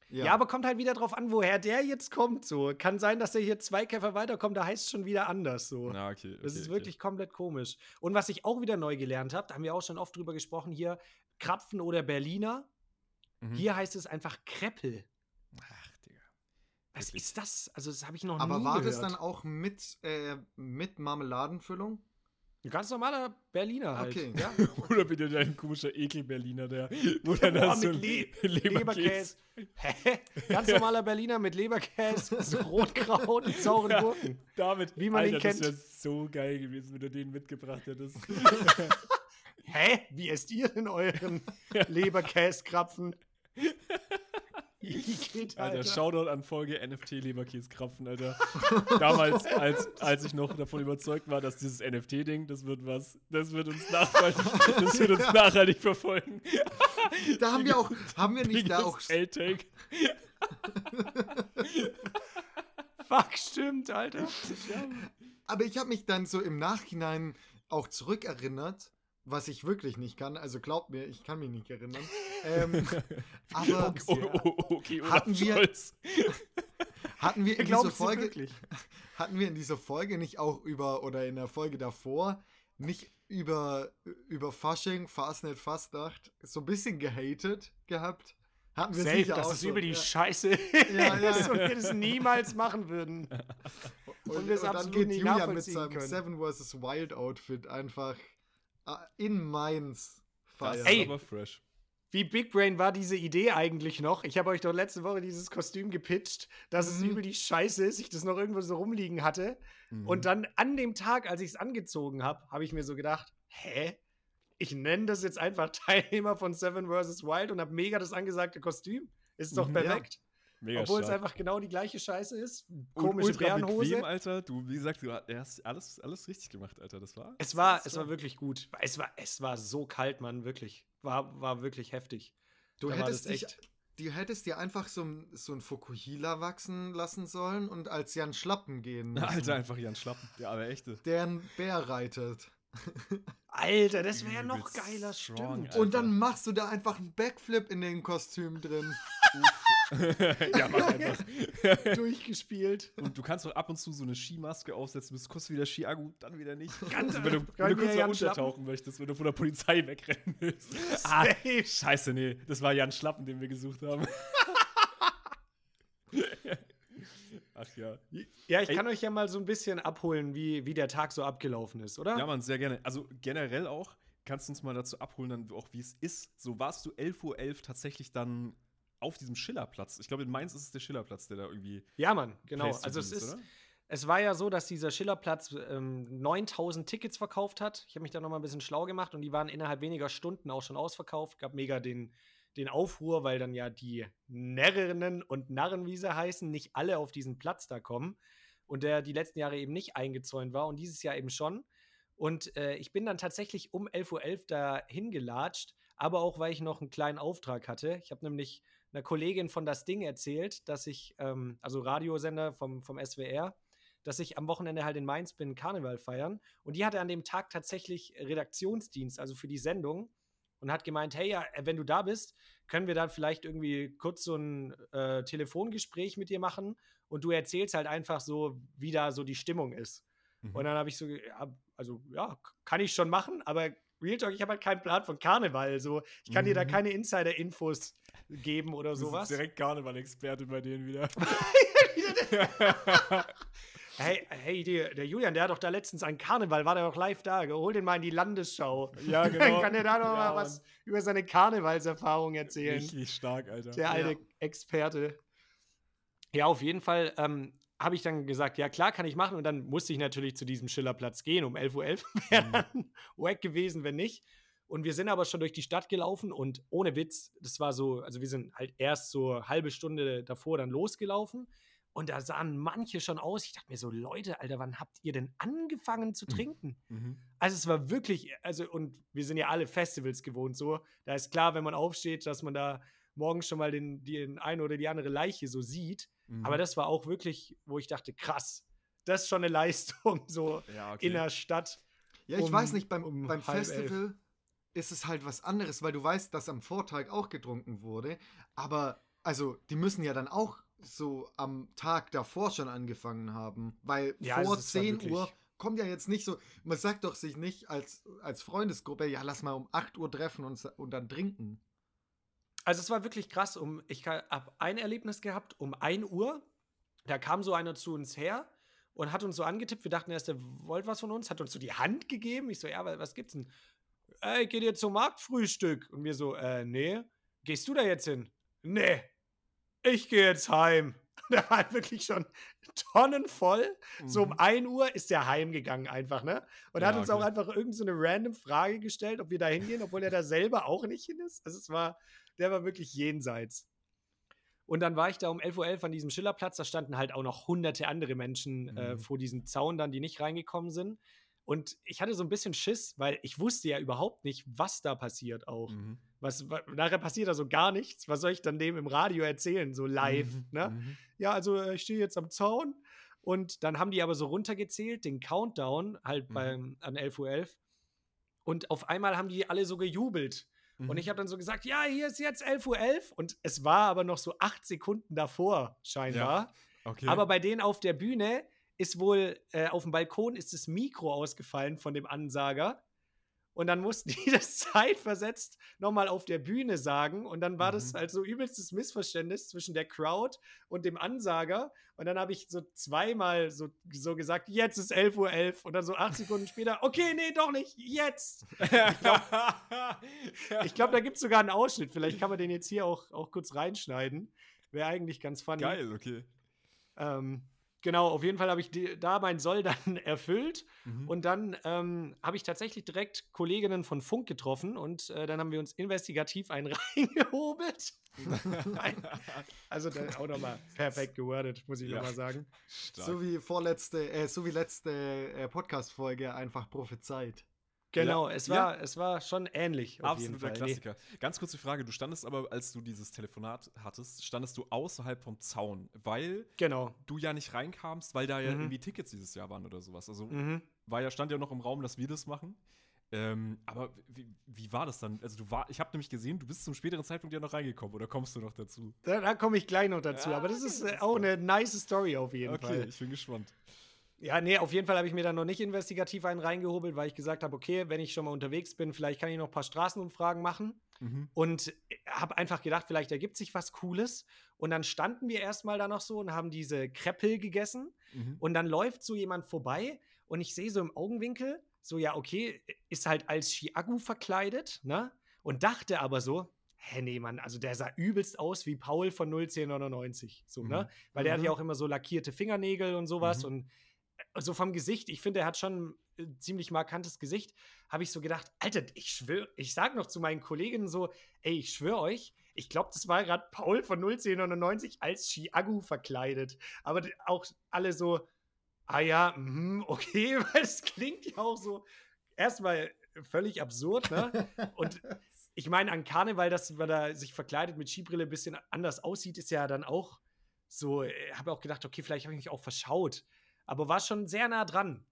Nacht. ja. aber kommt halt wieder drauf an, woher der jetzt kommt. So kann sein, dass er hier zwei Käfer weiterkommt. Da heißt es schon wieder anders. So. Na, okay. Das okay, ist okay. wirklich komplett komisch. Und was ich auch wieder neu gelernt habe, da haben wir auch schon oft drüber gesprochen hier, Krapfen oder Berliner. Mhm. Hier heißt es einfach Kreppel. Ach, Digga. Was Wirklich. ist das? Also das habe ich noch Aber nie war gehört. das dann auch mit, äh, mit Marmeladenfüllung? Ein ganz normaler Berliner halt. Okay. Ja. [LAUGHS] Oder wieder dein komischer Ekel-Berliner, der wo dann Boah, da so mit ein Le Leberkäse. Leberkäse. Hä? Ganz normaler Berliner mit Leberkäse, [LAUGHS] so Rotkraut und [LAUGHS] sauren Ja. Gurken. David, Wie man ihn Alter, kennt. Das wäre so geil gewesen, wenn du den mitgebracht hättest. Hä? Wie esst ihr denn euren Leberkäskrapfen? [LAUGHS] Geht, Alter, Alter. Shoutout an Folge NFT-Leberkäskrapfen, Alter. Damals, als, als ich noch davon überzeugt war, dass dieses NFT-Ding, das wird was, das wird uns nachhaltig, das wird uns [LAUGHS] nachhaltig verfolgen. [LAUGHS] Da haben wir auch, haben wir nicht da auch, L-Take. Fuck, stimmt, Alter. aber ich habe mich dann so im Nachhinein auch zurückerinnert, was ich wirklich nicht kann. Also glaubt mir, ich kann mich nicht erinnern. [LAUGHS] ähm, aber Oh, oh, oh, okay, Hatten wir- Scholz. [LAUGHS] hatten wir in dieser Folge, [LAUGHS] hatten wir in dieser Folge nicht auch über, oder in der Folge davor, nicht über, über Fasching, Fastnet, Fastnacht, so ein bisschen gehatet gehabt? Hatten wir Safe, sicher das auch ist so, über die ja. Scheiße Ja, ja. und wir das niemals machen würden. Und, und wir es und dann absolut geht nicht Julian mit seinem können. Seven vs. Wild Outfit einfach in Mainz Das feiern. ist Ey. aber fresh. Wie Big Brain war diese Idee eigentlich noch? Ich habe euch doch letzte Woche dieses Kostüm gepitcht, dass es Mhm. übel die Scheiße ist, ich das noch irgendwo so rumliegen hatte. Mhm. Und dann an dem Tag, als ich es angezogen habe, habe ich mir so gedacht, hä? Ich nenne das jetzt einfach [LAUGHS] Teilnehmer von Seven vs. Wild und habe mega das angesagte Kostüm. Ist doch Mhm. perfekt. Mega Obwohl es stark. einfach genau die gleiche Scheiße ist. Und Komische ultra Bärenhose. bequem, Alter. Du, wie gesagt, du hast alles, alles richtig gemacht, Alter. Das war. Es war, es war wirklich gut. Es war, es war so kalt, Mann, wirklich. War, war wirklich heftig. du, da hättest dich, echt- du hättest dir einfach so, ein- so ein Fukuhila wachsen lassen sollen und als Jan Schlappen gehen [LAUGHS] müssen, Alter, einfach Jan Schlappen. Der aber echte. der einen Bär reitet. Alter, das wäre ja noch geiler, strong, stimmt. Alter. Und dann machst du da einfach einen Backflip in dem Kostüm drin. [LAUGHS] ja, mach einfach. [LAUGHS] Durchgespielt. Und du kannst doch ab und zu so eine Skimaske aufsetzen, bist kurz wieder Skiagu, dann wieder nicht. [LAUGHS] Ganz Also, wenn du, wenn du kurz mal Jan Schlappen. untertauchen möchtest, wenn du von der Polizei wegrennen willst. ah, scheiße, nee, das war Jan Schlappen, den wir gesucht haben. Ach ja. Ja, ich Ey. kann euch ja mal so ein bisschen abholen, wie, wie der Tag so abgelaufen ist, oder? Ja, Mann, sehr gerne. Also generell auch, kannst du uns mal dazu abholen, dann auch wie es ist. So warst du 11.11 Uhr tatsächlich dann auf diesem Schillerplatz. Ich glaube, in Mainz ist es der Schillerplatz, der da irgendwie. Ja, Mann, genau. Also es ist, oder? es war ja so, dass dieser Schillerplatz ähm, 9000 Tickets verkauft hat. Ich habe mich da noch mal ein bisschen schlau gemacht und die waren innerhalb weniger Stunden auch schon ausverkauft. Gab mega den, den Aufruhr, weil dann ja die Närrinnen und Narren, wie sie heißen, nicht alle auf diesen Platz da kommen und der die letzten Jahre eben nicht eingezäunt war und dieses Jahr eben schon. Und äh, ich bin dann tatsächlich um 11.11 Uhr da hingelatscht, aber auch, weil ich noch einen kleinen Auftrag hatte. Ich habe nämlich einer Kollegin von das Ding erzählt, dass ich, ähm, also Radiosender vom, vom SWR, dass ich am Wochenende halt in Mainz bin, Karneval feiern. Und die hatte an dem Tag tatsächlich Redaktionsdienst, also für die Sendung. Und hat gemeint, hey, ja, äh, wenn du da bist, können wir dann vielleicht irgendwie kurz so ein äh, Telefongespräch mit dir machen und du erzählst halt einfach so, wie da so die Stimmung ist. Mhm. Und dann habe ich so, also ja, kann ich schon machen, aber Real Talk, ich habe halt keinen Plan von Karneval. So, ich kann dir da Mhm. keine Insider-Infos geben oder Du bist sowas. direkt Karneval-Experte bei denen wieder. [LAUGHS] [LAUGHS] Hey, hey, der, der Julian, der hat doch da letztens an Karneval, war der doch live da. Hol den mal in die Landesschau. ja, Dann [LAUGHS] genau. kann der da noch Ja, mal was über seine Karnevalserfahrung erzählen. Richtig stark, Alter. Der alte Ja. Experte. Ja, auf jeden Fall ähm, habe ich dann gesagt, ja klar, kann ich machen. Und dann musste ich natürlich zu diesem Schillerplatz gehen. Um 11.11 Uhr [LAUGHS] wäre Mhm. dann wack gewesen, wenn nicht. Und wir sind aber schon durch die Stadt gelaufen und ohne Witz, das war so, also wir sind halt erst so eine halbe Stunde davor dann losgelaufen. Und da sahen manche schon aus. Ich dachte mir so, Leute, Alter, wann habt ihr denn angefangen zu trinken? Mhm. Also es war wirklich, also und wir sind ja alle Festivals gewohnt so. Da ist klar, wenn man aufsteht, dass man da morgens schon mal den, den ein oder die andere Leiche so sieht. Mhm. Aber das war auch wirklich, wo ich dachte, krass, das ist schon eine [LAUGHS] Leistung, so ja, okay. in der Stadt. Ja, ich um- weiß nicht, beim, um beim halb elf. Festival ist es halt was anderes, weil du weißt, dass am Vortag auch getrunken wurde. Aber, also, die müssen ja dann auch so am Tag davor schon angefangen haben. Weil Ja, vor es ist dann 10 wirklich- Uhr kommt ja jetzt nicht so, man sagt doch sich nicht als, als Freundesgruppe, ja, lass mal um 8 Uhr treffen und, und dann trinken. Also es war wirklich krass. Um, ich habe ein Erlebnis gehabt um 1 Uhr. Da kam so einer zu uns her und hat uns so angetippt. Wir dachten erst, der wollte was von uns, hat uns so die Hand gegeben. Ich so, ja, wa- was gibt's denn? Ey, geht ihr zum Marktfrühstück? Und wir so, äh, nee. Gehst du da jetzt hin? Nee. Ich gehe jetzt heim. [LAUGHS] Der war halt wirklich schon tonnenvoll. So um Mhm. 1 Uhr ist der heimgegangen einfach, ne? Und er hat Ja, uns auch okay. einfach irgendeine so eine random Frage gestellt, ob wir da hingehen, obwohl er da selber auch nicht hin ist. Also es war, der war wirklich jenseits. Und dann war ich da um 11.11 Uhr an diesem Schillerplatz, da standen halt auch noch hunderte andere Menschen äh, Mhm. vor diesem Zaun dann, die nicht reingekommen sind. Und ich hatte so ein bisschen Schiss, weil ich wusste ja überhaupt nicht, was da passiert auch. Mhm. Was, wa- nachher passiert da so gar nichts. Was soll ich dann dem im Radio erzählen, so live, Mhm. ne? Mhm. ja, also äh, ich stehe jetzt am Zaun. Und dann haben die aber so runtergezählt, den Countdown, halt Mhm. beim, an 11.11 Uhr. Und auf einmal haben die alle so gejubelt. Und Mhm. ich habe dann so gesagt, ja, hier ist jetzt 11.11 Uhr. Und es war aber noch so acht Sekunden davor, scheinbar. Okay. Aber bei denen auf der Bühne ist wohl, äh, auf dem Balkon ist das Mikro ausgefallen von dem Ansager. Und dann mussten [LAUGHS] die das zeitversetzt nochmal auf der Bühne sagen. Und dann war das Mhm. halt so übelstes Missverständnis zwischen der Crowd und dem Ansager. Und dann habe ich so zweimal so, so gesagt, jetzt ist 11.11 Uhr. Und dann so acht Sekunden später, okay, nee, doch nicht, jetzt. Ich glaube, [LAUGHS] da gibt es sogar einen Ausschnitt. Vielleicht kann man den jetzt hier auch, auch kurz reinschneiden. Wäre eigentlich ganz funny. Geil, okay. Ähm, genau, auf jeden Fall habe ich die, da mein Soll dann [LAUGHS] erfüllt. Mhm. Und dann ähm, habe ich tatsächlich direkt Kolleginnen von Funk getroffen und äh, dann haben wir uns investigativ einen [LAUGHS] reingehobelt. Also da auch nochmal perfekt gewordet, muss ich Ja. nochmal sagen. Stark. So wie vorletzte, äh, so wie letzte äh, Podcast-Folge einfach prophezeit. Genau, Ja. es, war, es war schon ähnlich. Absoluter Fall. Nee. Klassiker. Ganz kurze Frage: Du standest aber, als du dieses Telefonat hattest, standest du außerhalb vom Zaun, weil Genau. du ja nicht reinkamst, weil da ja Mhm. irgendwie Tickets dieses Jahr waren oder sowas. Also Mhm. war ja, stand ja noch im Raum, dass wir das machen. Ähm, aber wie, wie war das dann? Also du war, ich habe nämlich gesehen, du bist zum späteren Zeitpunkt ja noch reingekommen oder kommst du noch dazu? Da, da komme ich gleich noch dazu. Ja, aber das okay, ist ist auch eine nice Story auf jeden okay, Fall. ich bin gespannt. Ja, nee, auf jeden Fall habe ich mir dann noch nicht investigativ einen reingehobelt, weil ich gesagt habe, okay, wenn ich schon mal unterwegs bin, vielleicht kann ich noch ein paar Straßenumfragen machen. Mhm. Und habe einfach gedacht, vielleicht ergibt sich was Cooles. Und dann standen wir erstmal da noch so und haben diese Kreppel gegessen. Mhm. Und dann läuft so jemand vorbei und ich sehe so im Augenwinkel, so, ja, okay, ist halt als Chiagu verkleidet, ne? Und dachte aber so, hä, nee, Mann, also der sah übelst aus wie Paul von 01099, so, Mhm. ne? Weil der hat Mhm. ja auch immer so lackierte Fingernägel und sowas Mhm. und äh, so vom Gesicht, ich finde, er hat schon ein ziemlich markantes Gesicht, habe ich so gedacht, Alter, ich schwöre, ich sag noch zu meinen Kolleginnen so, ey, ich schwöre euch, ich glaube, das war gerade Paul von 01099 als Chiagu verkleidet. Aber auch alle so, ah ja, mhm, [LAUGHS] okay, [LAUGHS] weil es klingt ja auch so erstmal völlig absurd, ne? Und [LAUGHS] ich meine, an Karneval, dass man da sich verkleidet mit Skibrille ein bisschen anders aussieht, ist ja dann auch so, habe auch gedacht, okay, vielleicht habe ich mich auch verschaut. Aber war schon sehr nah dran.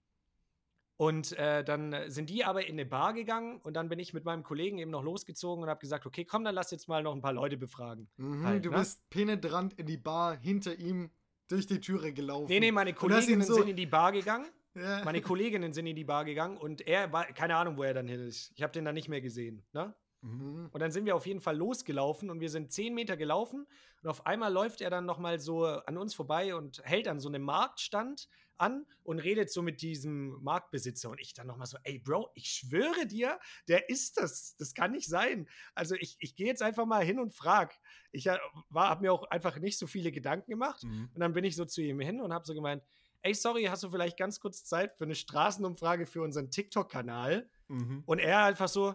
Und äh, dann sind die aber in eine Bar gegangen und dann bin ich mit meinem Kollegen eben noch losgezogen und habe gesagt, okay, komm, dann lass jetzt mal noch ein paar Leute befragen. Mhm, Halt, du ne? bist penetrant in die Bar hinter ihm durch die Türe gelaufen. Nee, nee, meine Kolleginnen so- sind in die Bar gegangen. Ja. Meine Kolleginnen sind in die Bar gegangen und er war, keine Ahnung, wo er dann hin ist. Ich habe den dann nicht mehr gesehen. Ne? Mhm. Und dann sind wir auf jeden Fall losgelaufen und wir sind zehn Meter gelaufen und auf einmal läuft er dann nochmal so an uns vorbei und hält an so einem Marktstand an und redet so mit diesem Marktbesitzer und ich dann nochmal so, ey Bro, ich schwöre dir, der ist das, das kann nicht sein. Also ich, ich gehe jetzt einfach mal hin und frag. Ich habe mir auch einfach nicht so viele Gedanken gemacht Mhm. und dann bin ich so zu ihm hin und habe so gemeint, ey sorry, hast du vielleicht ganz kurz Zeit für eine Straßenumfrage für unseren TikTok-Kanal? Mhm. Und er einfach so,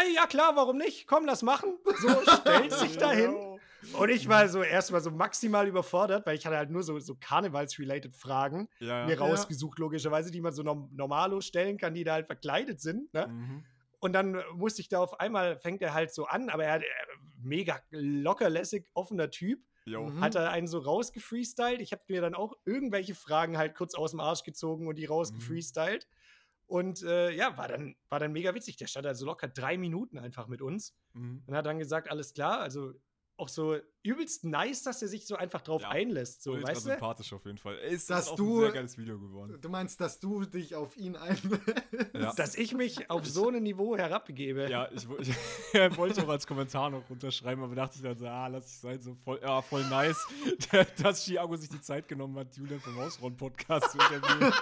ey, ja klar, warum nicht? Komm, lass machen. So [LAUGHS] stellt sich dahin. Und ich war so erstmal so maximal überfordert, weil ich hatte halt nur so, so Karnevals-related Fragen Ja, mir ja. rausgesucht, logischerweise, die man so norm normalo stellen kann, die da halt verkleidet sind. Ne? Mhm. Und dann musste ich da auf einmal, fängt er halt so an, aber er, er mega lockerlässig, offener Typ. Jo. Mhm. Hat er einen so rausgefreestylt. Ich habe mir dann auch irgendwelche Fragen halt kurz aus dem Arsch gezogen und die rausgefreestylt. Und äh, ja, war dann, war dann mega witzig. Der stand also locker drei Minuten einfach mit uns Mhm. und hat dann gesagt, alles klar. Also auch so übelst nice, dass er sich so einfach drauf Ja, einlässt. So, Ultra weißt du? sympathisch auf jeden Fall. Ist Dass auch du- ein sehr geiles Video geworden. Du meinst, dass du dich auf ihn [LAUGHS] einlässt? Ja. Dass ich mich auf so ein Niveau herabbegebe. Ja, ich, wo- [LAUGHS] ich wollte auch als Kommentar noch runterschreiben, aber dachte ich dann so, ah, lass ich sein, so voll, ja, voll nice, [LAUGHS] dass Chiago sich die Zeit genommen hat, Julian vom Hausraum-Podcast zu interviewen.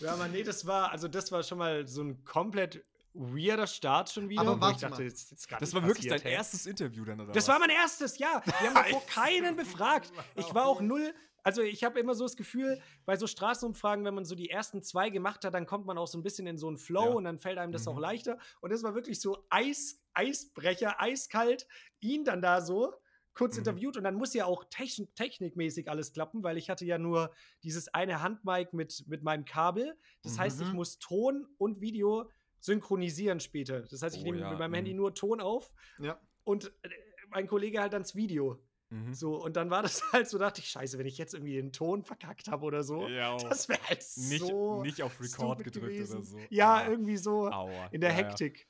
Ja, aber nee, das war, also das war schon mal so ein komplett weirder Start schon wieder. Aber warte dachte, jetzt, jetzt das war wirklich dein hey. erstes Interview dann, oder Das was? war mein erstes, ja. Wir haben davor [LAUGHS] keinen befragt. Ich war auch null. Also ich habe immer so das Gefühl, bei so Straßenumfragen, wenn man so die ersten zwei gemacht hat, dann kommt man auch so ein bisschen in so einen Flow Ja. und dann fällt einem das Mhm. auch leichter. Und das war wirklich so Eis, Eisbrecher, eiskalt. Ihn dann da so kurz Mhm. interviewt und dann muss ja auch techn technikmäßig alles klappen, weil ich hatte ja nur dieses eine Handmic mit, mit meinem Kabel. Das heißt, ich Mhm. muss Ton und Video synchronisieren später. Das heißt, ich Oh nehme ja, mit meinem mhm. Handy nur Ton auf ja. und äh, mein Kollege halt dann das Video. Mhm. So, und dann war das [LAUGHS] halt so, dachte ich, scheiße, wenn ich jetzt irgendwie den Ton verkackt habe oder so, Ja, oh. das wäre halt nicht, so nicht auf Record gedrückt gewesen. oder so. Ja, Ah, irgendwie so Aua. in der Ja, ja. Hektik.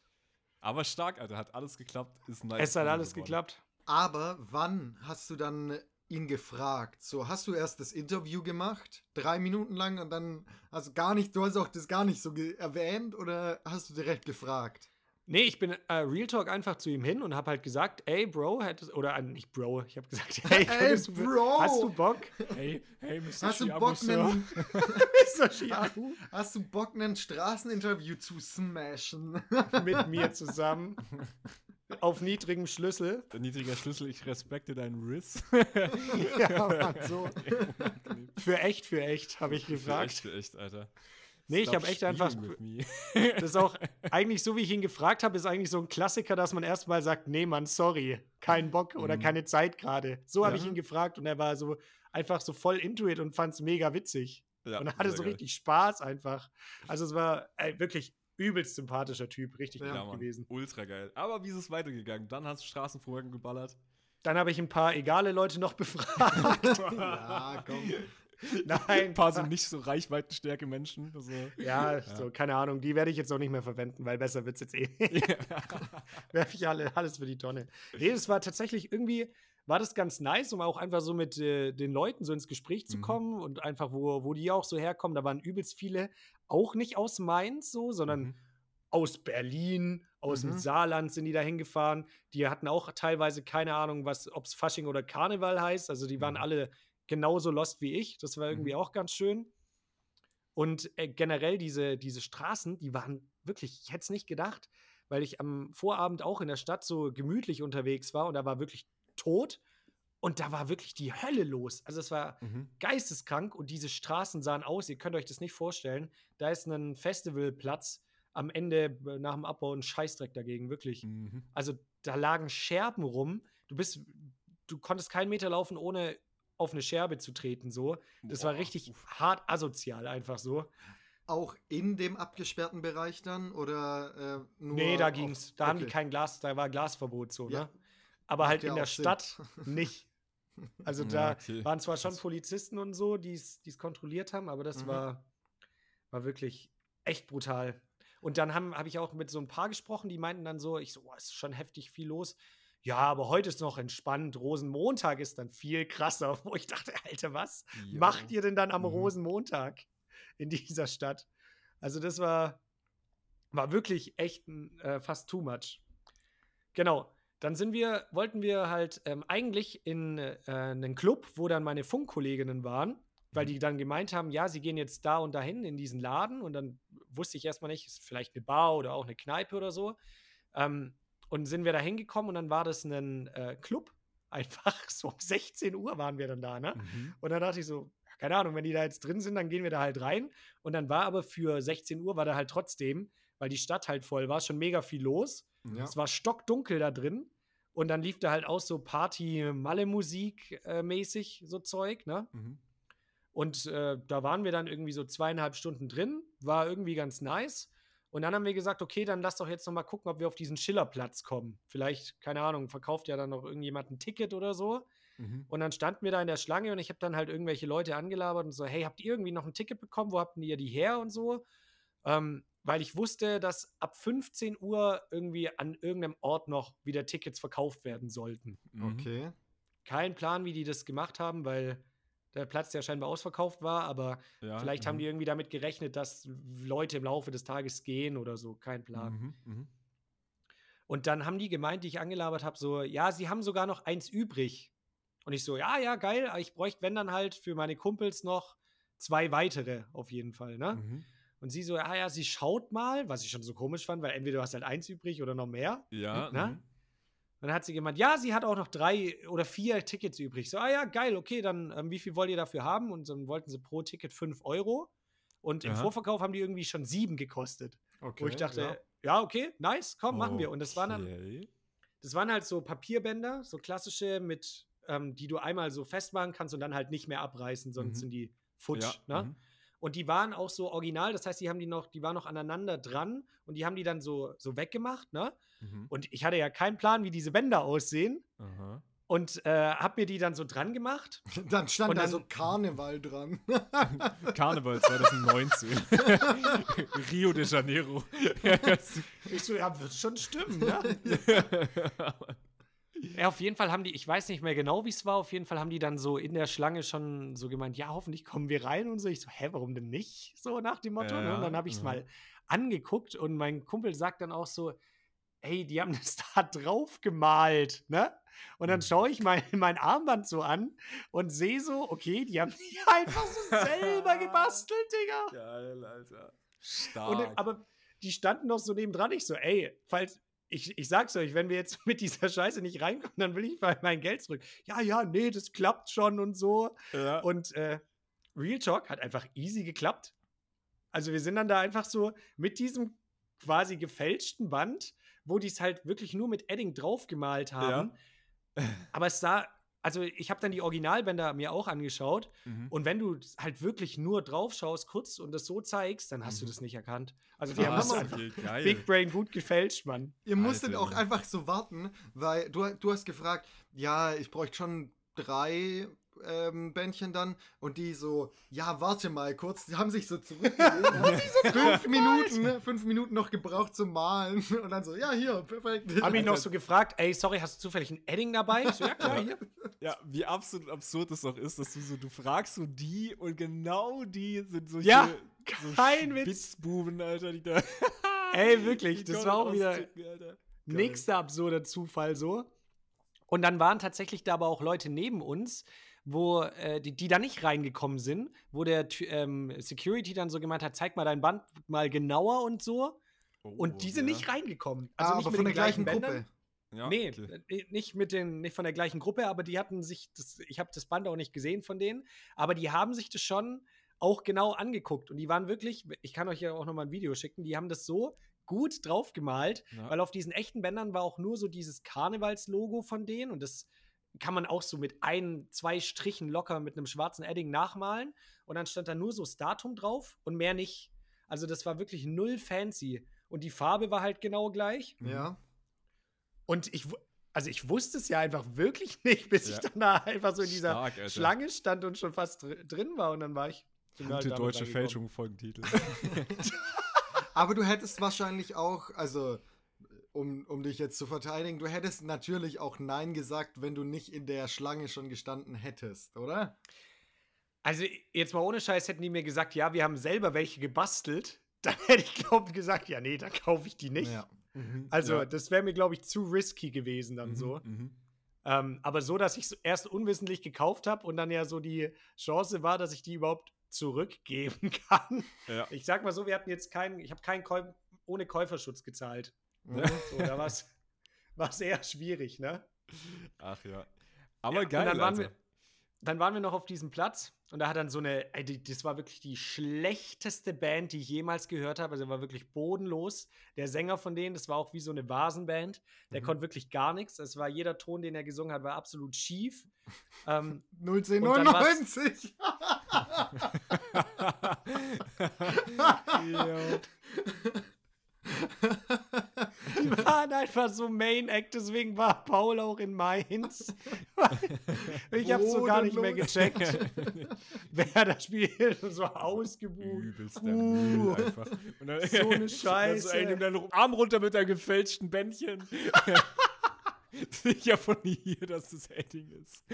Aber stark, Alter, hat alles geklappt, ist nice. Es hat alles geworden. geklappt. Aber wann hast du dann ihn gefragt? So, hast du erst das Interview gemacht, drei Minuten lang und dann hast du gar nicht, du hast auch das gar nicht so erwähnt oder hast du direkt gefragt? Nee, ich bin äh, Real Talk einfach zu ihm hin und habe halt gesagt, ey, Bro, hättest, oder äh, nicht Bro, ich habe gesagt, hey, [LAUGHS] Ey, du, Bro! hast du Bock? Hey, hey, Mr. [LAUGHS] Hast du Bock, Mr. Chiago, hast du Bock, ein Straßeninterview zu smashen? mit mir [LAUGHS] zusammen auf niedrigem Schlüssel. Der niedriger Schlüssel, ich respekte deinen Riss. [LAUGHS] Ja, Mann, so. Für echt, für echt, habe ich Für gefragt. echt, für echt, Alter. Nee, ich habe echt einfach-. [LAUGHS] Das ist auch eigentlich so, wie ich ihn gefragt habe, ist eigentlich so ein Klassiker, dass man erstmal sagt, nee, Mann, sorry, kein Bock oder Mhm. keine Zeit gerade. So habe Ja. ich ihn gefragt und er war so einfach so voll into it und fand es mega witzig. Ja, und er hatte so geil. richtig Spaß einfach. Also es war ey, wirklich übelst sympathischer Typ, richtig Ja, Ja, Mann. gewesen. Ultra geil. Aber wie ist es weitergegangen? Dann hast du Straßenfragen geballert. Dann habe ich ein paar egale Leute noch [LAUGHS] befragt. [LAUGHS] ja, komm. Nein, Ein paar so nicht so reichweitenstärke Menschen. Also, Ja, so, keine Ahnung, die werde ich jetzt auch nicht mehr verwenden, weil besser wird es jetzt eh. [LAUGHS] Werfe ich alle, alles für die Tonne. Nee, das war tatsächlich irgendwie, war das ganz nice, um auch einfach so mit äh, den Leuten so ins Gespräch zu Mhm. kommen und einfach, wo, wo die auch so herkommen. Da waren übelst viele, auch nicht aus Mainz so, sondern Mhm. aus Berlin, aus dem Mhm. Saarland sind die da hingefahren. Die hatten auch teilweise keine Ahnung, was, ob es Fasching oder Karneval heißt. Also die waren Mhm. alle genauso lost wie ich. Das war irgendwie Mhm. auch ganz schön. Und äh, generell diese, diese Straßen, die waren wirklich, ich hätte es nicht gedacht, weil ich am Vorabend auch in der Stadt so gemütlich unterwegs war und da war wirklich tot und da war wirklich die Hölle los. Also es war Mhm. geisteskrank und diese Straßen sahen aus, ihr könnt euch das nicht vorstellen. Da ist ein Festivalplatz am Ende äh, nach dem Abbau ein Scheißdreck dagegen, wirklich. Mhm. Also da lagen Scherben rum. Du bist, du konntest keinen Meter laufen, ohne auf eine Scherbe zu treten. So, das war Boah, richtig uff. hart asozial einfach so. Auch in dem abgesperrten Bereich dann oder äh, nur? nee, da auf- ging's. Da haben die okay. kein Glas, da war Glasverbot so, Ja. ne? Aber halt in der Sinn. Stadt nicht. Also Ja, da okay. waren zwar schon. Polizisten und so, die es kontrolliert haben, aber das Mhm. war, war wirklich echt brutal. Und dann habe hab ich auch mit so ein paar gesprochen, die meinten dann so, ich so, oh, ist schon heftig viel los. Ja, aber heute ist noch entspannt. Rosenmontag ist dann viel krasser. [LAUGHS] Wo ich dachte, Alter, was Jo. macht ihr denn dann am Mhm. Rosenmontag in dieser Stadt? Also das war, war wirklich echt äh, fast too much. Genau. Dann sind wir, wollten wir halt ähm, eigentlich in äh, einen Club, wo dann meine Funkkolleginnen waren, weil Mhm. die dann gemeint haben, ja, sie gehen jetzt da und dahin in diesen Laden und dann wusste ich erstmal nicht, ist vielleicht eine Bar oder auch eine Kneipe oder so. Ähm, und sind wir da hingekommen und dann war das ein äh, Club. [LAUGHS] Einfach so um 16 Uhr waren wir dann da, ne? Mhm. Und dann dachte ich so, keine Ahnung, wenn die da jetzt drin sind, dann gehen wir da halt rein. Und dann war aber für 16 Uhr war da halt trotzdem, weil die Stadt halt voll war, schon mega viel los. Ja. Es war stockdunkel da drin. Und dann lief da halt auch so Party-Malle-Musik äh, so Zeug, ne? Mhm. Und äh, da waren wir dann irgendwie so zweieinhalb Stunden drin. War irgendwie ganz nice. Und dann haben wir gesagt, okay, dann lass doch jetzt noch mal gucken, ob wir auf diesen Schillerplatz kommen. Vielleicht, keine Ahnung, verkauft ja dann noch irgendjemand ein Ticket oder so. Mhm. Und dann standen wir da in der Schlange und ich habe dann halt irgendwelche Leute angelabert und so, hey, habt ihr irgendwie noch ein Ticket bekommen? Wo habt ihr die her und so? Ähm, weil ich wusste, dass ab 15 Uhr irgendwie an irgendeinem Ort noch wieder Tickets verkauft werden sollten. Mhm. Okay. Kein Plan, wie die das gemacht haben, weil der Platz ja scheinbar ausverkauft war, aber Ja, vielleicht haben mhm. die irgendwie damit gerechnet, dass Leute im Laufe des Tages gehen oder so. Kein Plan. Mhm. Mhm. Und dann haben die gemeint, die ich angelabert habe, so, ja, sie haben sogar noch eins übrig. Und ich so, ja, ja, geil, aber ich bräuchte, wenn dann halt für meine Kumpels noch zwei weitere auf jeden Fall, ne? Mhm. Und sie so, ja, ja, sie schaut mal, was ich schon so komisch fand, weil entweder du hast halt eins übrig oder noch mehr. Ja. Ne? mhm. Und dann hat sie gemeint, ja, sie hat auch noch drei oder vier Tickets übrig. So, ah ja, geil, okay, dann ähm, wie viel wollt ihr dafür haben? Und dann wollten sie pro Ticket fünf Euro. Und im Aha. Vorverkauf haben die irgendwie schon sieben gekostet. okay. wo ich dachte, ja. ja. okay, nice, komm, machen wir. Und das waren dann, Okay. das waren halt so Papierbänder, so klassische mit, ähm, die du einmal so festmachen kannst und dann halt nicht mehr abreißen, sonst Mhm. sind die futsch. Ja, Ne? mhm. Und die waren auch so original, das heißt, die haben die noch, die waren noch aneinander dran und die haben die dann so, so weggemacht, ne? Mhm. Und ich hatte ja keinen Plan, wie diese Bänder aussehen Aha. und äh, hab mir die dann so dran gemacht. [LAUGHS] Dann stand Und da dann- so Karneval dran. [LAUGHS] Karneval 2019. [LAUGHS] Rio de Janeiro. Ich so, ja, wird schon stimmen, ne? Ja, auf jeden Fall haben die, ich weiß nicht mehr genau, wie es war, auf jeden Fall haben die dann so in der Schlange schon so gemeint, ja, hoffentlich kommen wir rein und so. Ich so, hä, warum denn nicht? So nach dem Motto. ne? Ja, Und dann habe ich es mhm. mal angeguckt und mein Kumpel sagt dann auch so, ey, die haben [LAUGHS] das da drauf gemalt, ne? Und dann Mhm. schaue ich mein, [LAUGHS] mein Armband so an und sehe so, okay, die haben die [LAUGHS] einfach so selber gebastelt, Digga. Geil, Alter. Und, Stark. aber die standen noch so nebendran. Ich so, ey, falls, ich, ich sag's euch, wenn wir jetzt [LAUGHS] mit dieser Scheiße nicht reinkommen, dann will ich mal mein Geld zurück. Ja, ja, nee, das klappt schon und so. ja. Und äh, Real Talk hat einfach easy geklappt. Also wir sind dann da einfach so mit diesem quasi gefälschten Band, wo die es halt wirklich nur mit Edding draufgemalt haben. Aber es sah, also ich habe dann die Originalbänder mir auch angeschaut. Mhm. Und wenn du halt wirklich nur drauf schaust kurz und das so zeigst, dann hast du Mhm. das nicht erkannt. Also die haben Krass, das. Big Brain gut gefälscht, Mann. Ihr musstet Alter, auch einfach so warten, weil du, du hast gefragt, ja, ich bräuchte schon drei ähm, Bändchen dann und die so, ja, warte mal kurz, die haben sich so zurückgelehnt. [LAUGHS] fünf Minuten, ne, fünf Minuten noch gebraucht zum Malen [LAUGHS] und dann so, ja, hier, perfekt. Hab ich noch so gefragt, ey, sorry, hast du zufällig ein Edding dabei? So, ja klar, [LAUGHS] hier. Ja, wie absolut absurd es auch ist, dass du so, du fragst so die und genau die sind solche Ja, so kein Witz. Spitzbuben, Alter, die da. Ey, wirklich, die das war auch wieder Alter. Nächster absurder Zufall so. Und dann waren tatsächlich da aber auch Leute neben uns, wo äh, die, die da nicht reingekommen sind, wo der ähm, Security dann so gemeint hat, zeig mal dein Band mal genauer und so. Oh, Und die sind ja. nicht reingekommen. Also Also nicht aber mit von den der gleichen gleichen Gruppe. Bändern. Ja, nee, okay. äh, nicht mit den, nicht von der gleichen Gruppe, aber die hatten sich, das, ich habe das Band auch nicht gesehen von denen, aber die haben sich das schon auch genau angeguckt und die waren wirklich, ich kann euch ja auch noch mal ein Video schicken, die haben das so gut drauf gemalt, Ja. weil auf diesen echten Bändern war auch nur so dieses Karnevalslogo von denen und das kann man auch so mit ein, zwei Strichen locker mit einem schwarzen Edding nachmalen und dann stand da nur so das Datum drauf und mehr nicht. Also das war wirklich null fancy und die Farbe war halt genau gleich. Ja. Und ich, also ich wusste es ja einfach wirklich [LAUGHS] nicht, bis Ja. ich dann da einfach so in dieser Stark. Schlange stand und schon fast dr drin war und dann war ich. halt Gute damit deutsche. Fälschung Folgentitel. [LAUGHS] Aber du hättest wahrscheinlich auch, also um, um dich jetzt zu verteidigen, du hättest natürlich auch Nein gesagt, wenn du nicht in der Schlange schon gestanden hättest, oder? Also jetzt mal ohne Scheiß hätten die mir gesagt, ja, wir haben selber welche gebastelt. [LAUGHS] Dann hätte ich, glaube ich, gesagt, ja, nee, dann kaufe ich die nicht. Ja. Mhm, Also ja. das wäre mir, glaube ich, zu risky gewesen dann Mhm, so. mhm. Ähm, aber so, dass ich es erst unwissentlich gekauft habe und dann ja so die Chance war, dass ich die überhaupt zurückgeben [LAUGHS] kann. Ja. Ich sag mal so, wir hatten jetzt keinen, ich habe keinen Käu ohne Käuferschutz gezahlt. Mhm. So, da war es [LAUGHS] eher schwierig, ne? Ach ja. Aber Ja, geil, dann waren, Alter. wir, dann waren wir noch auf diesem Platz und da hat dann so eine, das war wirklich die schlechteste Band, die ich jemals gehört habe. Also war wirklich bodenlos. Der Sänger von denen, das war auch wie so eine Vasenband. Der Mhm. konnte wirklich gar nichts. Es war jeder Ton, den er gesungen hat, war absolut schief. ähm, [LAUGHS] 01099. [LAUGHS] Jo. Die waren einfach so Main Act, deswegen war Paul auch in Mainz. [LAUGHS] ich hab's so gar nicht mehr gecheckt, [LAUGHS] wer das spielt. [LAUGHS] So ausgebucht. Übelst der Uh, Müll einfach. Und dann, so eine Scheiße. einen dann Arm runter mit einem gefälschten Bändchen. Sicher von hier, dass das Edding ist.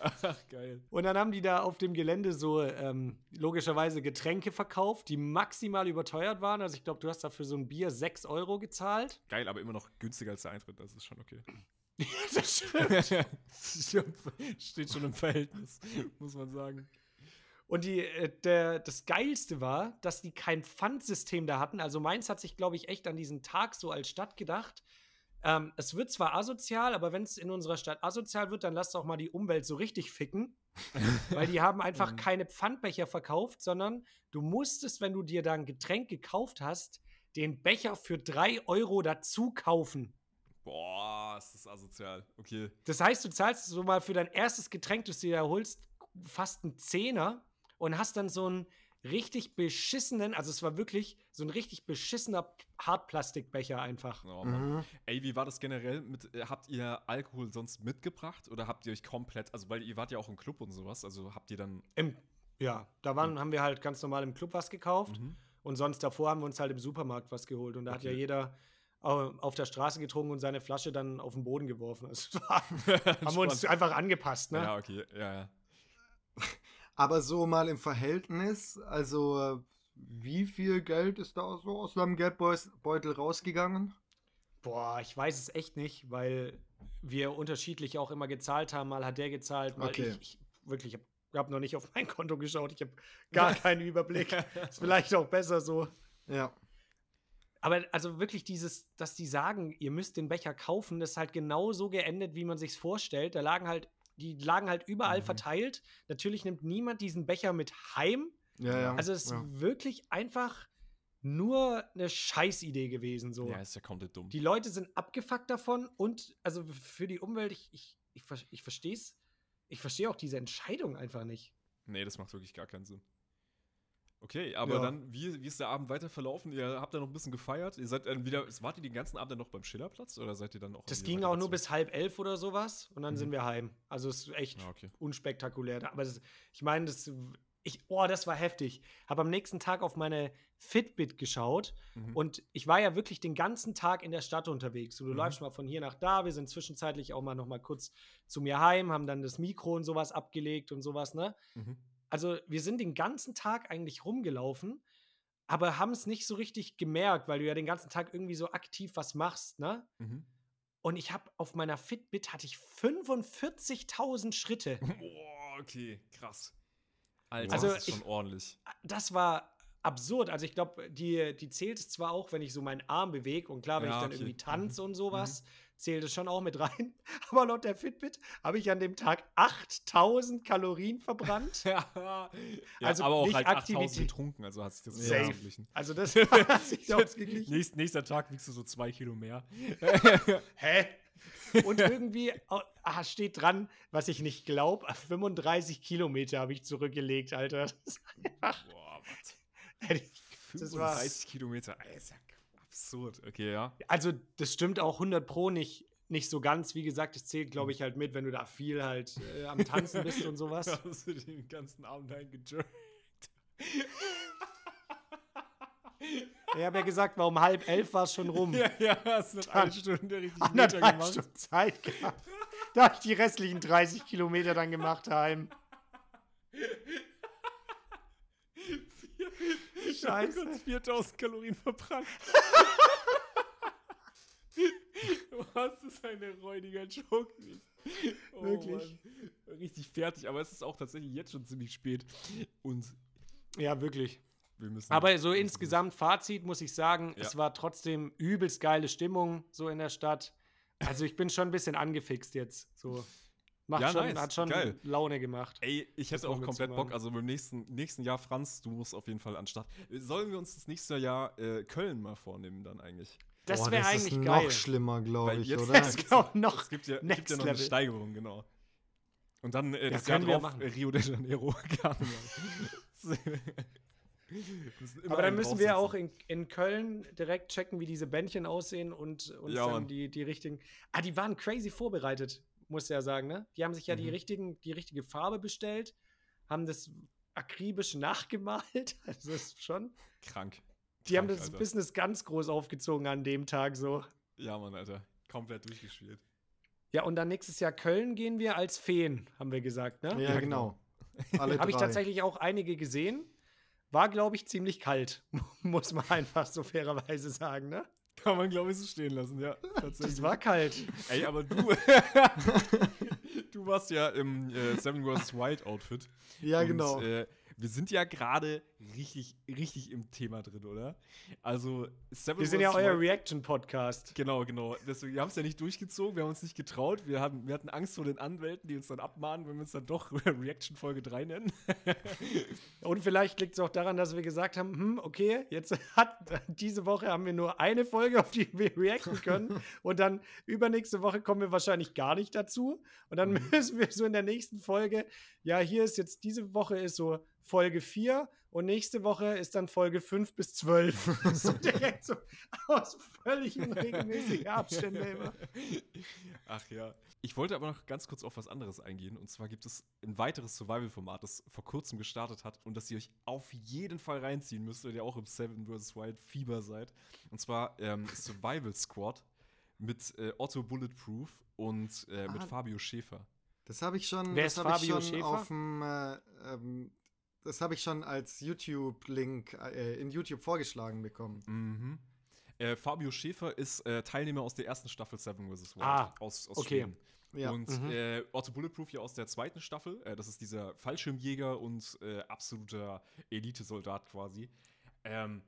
Ach, geil. Und dann haben die da auf dem Gelände so ähm, logischerweise Getränke verkauft, die maximal überteuert waren. Also ich glaube, du hast dafür so ein Bier 6 Euro gezahlt. Geil, aber immer noch günstiger als der Eintritt, das ist schon okay. [LAUGHS] das stimmt. [LAUGHS] Steht schon im Verhältnis, muss man sagen. Und die, äh, der, das Geilste war, dass die kein Pfandsystem da hatten. Also Mainz hat sich, glaube ich, echt an diesen Tag so als Stadt gedacht. Ähm, es wird zwar asozial, aber wenn es in unserer Stadt asozial wird, dann lasst doch mal die Umwelt so richtig ficken. [LAUGHS] Weil die haben einfach Mhm. keine Pfandbecher verkauft, sondern du musstest, wenn du dir da ein Getränk gekauft hast, den Becher für 3 Euro dazu kaufen. Boah, ist das asozial. Okay. Das heißt, du zahlst so mal für dein erstes Getränk, das du dir holst, fast einen Zehner und hast dann so einen richtig beschissenen, also es war wirklich so ein richtig beschissener Hartplastikbecher einfach. Oh. Mhm. Ey, wie war das generell mit, äh, habt ihr Alkohol sonst mitgebracht oder habt ihr euch komplett, also weil ihr wart ja auch im Club und sowas, also habt ihr dann, Im, ja, da waren, haben wir halt ganz normal im Club was gekauft mhm. und sonst davor haben wir uns halt im Supermarkt was geholt und da hat ja Okay. jeder au- auf der Straße getrunken und seine Flasche dann auf den Boden geworfen. Also, es war- [LAUGHS] haben wir uns einfach angepasst, ne? Ja, okay, ja, ja. Aber so mal im Verhältnis, also wie viel Geld ist da so aus deinem Geldbeutel rausgegangen? Boah, ich weiß es echt nicht, weil wir unterschiedlich auch immer gezahlt haben. Mal hat der gezahlt, mal Okay. ich, ich. Wirklich, ich habe hab noch nicht auf mein Konto geschaut. Ich habe gar [LAUGHS] keinen Überblick. [LAUGHS] Ist vielleicht auch besser so. Ja. Aber also wirklich dieses, dass die sagen, ihr müsst den Becher kaufen, das ist halt genau so geendet, wie man sich's vorstellt. Da lagen halt, die lagen halt überall Mhm. verteilt. Natürlich nimmt niemand diesen Becher mit heim. Ja, ja. Also es ist ja. wirklich einfach nur eine Scheißidee gewesen. So. Ja, ist ja komplett dumm. Die Leute sind abgefuckt davon und also für die Umwelt, ich, ich, ich, ich verstehe es. Ich verstehe auch diese Entscheidung einfach nicht. Nee, das macht wirklich gar keinen Sinn. Okay, aber Ja. dann, wie, wie ist der Abend weiter verlaufen? Ihr habt da noch ein bisschen gefeiert? Ihr seid dann wieder, wart ihr den ganzen Abend dann noch beim Schillerplatz oder seid ihr dann auch Das ging auch nur bis halb elf oder sowas und dann Mhm. sind wir heim. Also es ist echt Ja, okay. unspektakulär. Aber das, ich meine, das, ich, oh, das war heftig. Habe am nächsten Tag auf meine Fitbit geschaut Mhm. und ich war ja wirklich den ganzen Tag in der Stadt unterwegs. So, du Mhm. läufst mal von hier nach da. Wir sind zwischenzeitlich auch mal noch mal kurz zu mir heim, haben dann das Mikro und sowas abgelegt und sowas, ne? Mhm. Also wir sind den ganzen Tag eigentlich rumgelaufen, aber haben es nicht so richtig gemerkt, weil du ja den ganzen Tag irgendwie so aktiv was machst, ne? Mhm. Und ich habe auf meiner Fitbit hatte ich 45.000 Schritte. [LAUGHS] Boah, okay, krass. Alter, Also das ist ich- schon ordentlich. Das war absurd. Also ich glaube, die, die zählt es zwar auch, wenn ich so meinen Arm bewege und klar, wenn Ja, ich dann okay. irgendwie tanze Mhm. und sowas, zählt es schon auch mit rein. [LAUGHS] Aber laut der Fitbit habe ich an dem Tag 8000 Kalorien verbrannt. [LAUGHS] ja, Also aber auch nicht halt 8000 Aktivität. getrunken, also hat sich das Safe. ausgeglichen. Also das [LAUGHS] hat sich ausgeglichen. Nächst, nächster Tag wiegst du so zwei Kilo mehr. Hä? Und irgendwie ah, steht dran, was ich nicht glaube, 35 Kilometer habe ich zurückgelegt, Alter. Das ist einfach. Boah, was? hätte ich- Das war- 35 Kilometer, ist ja absurd. Okay, ja. Also, das stimmt auch 100 Pro nicht, nicht so ganz. Wie gesagt, es zählt, glaube ich, halt mit, wenn du da viel halt äh, am Tanzen bist und sowas. [LAUGHS] Hast du den ganzen Abend eingejurkt? Ich [LAUGHS] habe ja gesagt, war um halb elf war es schon rum. [LAUGHS] ja, ja, hast noch eine Stunde richtig Anderthalb gemacht. Stunden Zeit gehabt. Da habe ich die restlichen 30 Kilometer dann gemacht heim. Scheiße. Kurz 4000 Kalorien verbrannt. [LAUGHS] Was ist eine räudiger Joke? Oh, Wirklich. Mann. Richtig fertig, aber es ist auch tatsächlich jetzt schon ziemlich spät. Und Ja, wirklich. wir müssen. Aber so insgesamt Fazit muss ich sagen, Ja. es war trotzdem übelst geile Stimmung so in der Stadt. Also ich bin schon ein bisschen angefixt jetzt. So macht Ja, schon, nice. hat schon Geil. Laune gemacht. Ey, ich hätte auch komplett Bock. Also beim nächsten, nächsten Jahr, Franz, du musst auf jeden Fall an den Start. Sollen wir uns das nächste Jahr äh, Köln mal vornehmen dann eigentlich? Das wäre eigentlich ist geil. noch schlimmer, glaube ich, jetzt- oder? Das ist auch noch. Es gibt ja, Next gibt ja noch eine Level. Steigerung, genau. Und dann äh, Ja, das Jahr können wir drauf machen. Rio de Janeiro. [LAUGHS] Aber dann müssen wir auch in, in Köln direkt checken, wie diese Bändchen aussehen und uns Ja, dann die, die richtigen. Ah, die waren crazy vorbereitet, muss ja sagen, ne? Die haben sich ja die, Mhm. richtigen, die richtige Farbe bestellt, haben das akribisch [LAUGHS] nachgemalt. [LAUGHS] Also das ist schon. krank. Die haben Krank, das Alter. Business ganz groß aufgezogen an dem Tag so. Ja, Mann, Alter. Komplett durchgespielt. Ja, und dann nächstes Jahr Köln gehen wir als Feen, haben wir gesagt, ne? Ja, genau. [LAUGHS] Alle Habe ich tatsächlich auch einige gesehen. War, glaube ich, ziemlich kalt, muss man einfach so fairerweise sagen, ne? Kann man, glaube ich, so stehen lassen, ja. Tatsächlich. Das war kalt. Ey, aber du. [LAUGHS] [LAUGHS] du warst ja im äh, Seven vs. Wild Outfit. Ja, Und, genau. Äh, wir sind ja gerade richtig, richtig im Thema drin, oder? Also, Seven Wir sind ja euer Reaction-Podcast. Genau, genau. Deswegen, wir haben es ja nicht durchgezogen, wir haben uns nicht getraut. Wir, haben, wir hatten Angst vor den Anwälten, die uns dann abmahnen, wenn wir uns dann doch [LAUGHS] Reaction Folge 3 nennen. Und vielleicht liegt es auch daran, dass wir gesagt haben, hm, okay, jetzt [LAUGHS] hat diese Woche haben wir nur eine Folge, auf die wir reacten können. [LAUGHS] und dann übernächste Woche kommen wir wahrscheinlich gar nicht dazu. Und dann Mhm. müssen wir so in der nächsten Folge, ja, hier ist jetzt diese Woche ist so Folge 4 und nächste Woche ist dann Folge 5 bis 12. [LAUGHS] so direkt so aus völlig unregelmäßigen Abständen immer. Ach ja. Ich wollte aber noch ganz kurz auf was anderes eingehen. Und zwar gibt es ein weiteres Survival-Format, das vor kurzem gestartet hat und das ihr euch auf jeden Fall reinziehen müsst, weil ihr auch im Seven vs. Wild Fieber seid. Und zwar ähm, [LAUGHS] Survival Squad mit äh, Otto Bulletproof und äh, mit Ah. Fabio Schäfer. Das habe ich schon, Wer das ist habe ich Fabio schon Schäfer? auf dem, äh, ähm, das habe ich schon als YouTube-Link äh, in YouTube vorgeschlagen bekommen. Mhm. Äh, Fabio Schäfer ist äh, Teilnehmer aus der ersten Staffel Seven vs. Wild. Ah, aus, aus okay. Schweden. Ja. Und Mhm. äh, Otto Bulletproof ja aus der zweiten Staffel. Äh, das ist dieser Fallschirmjäger und äh, absoluter Elitesoldat quasi. Ähm,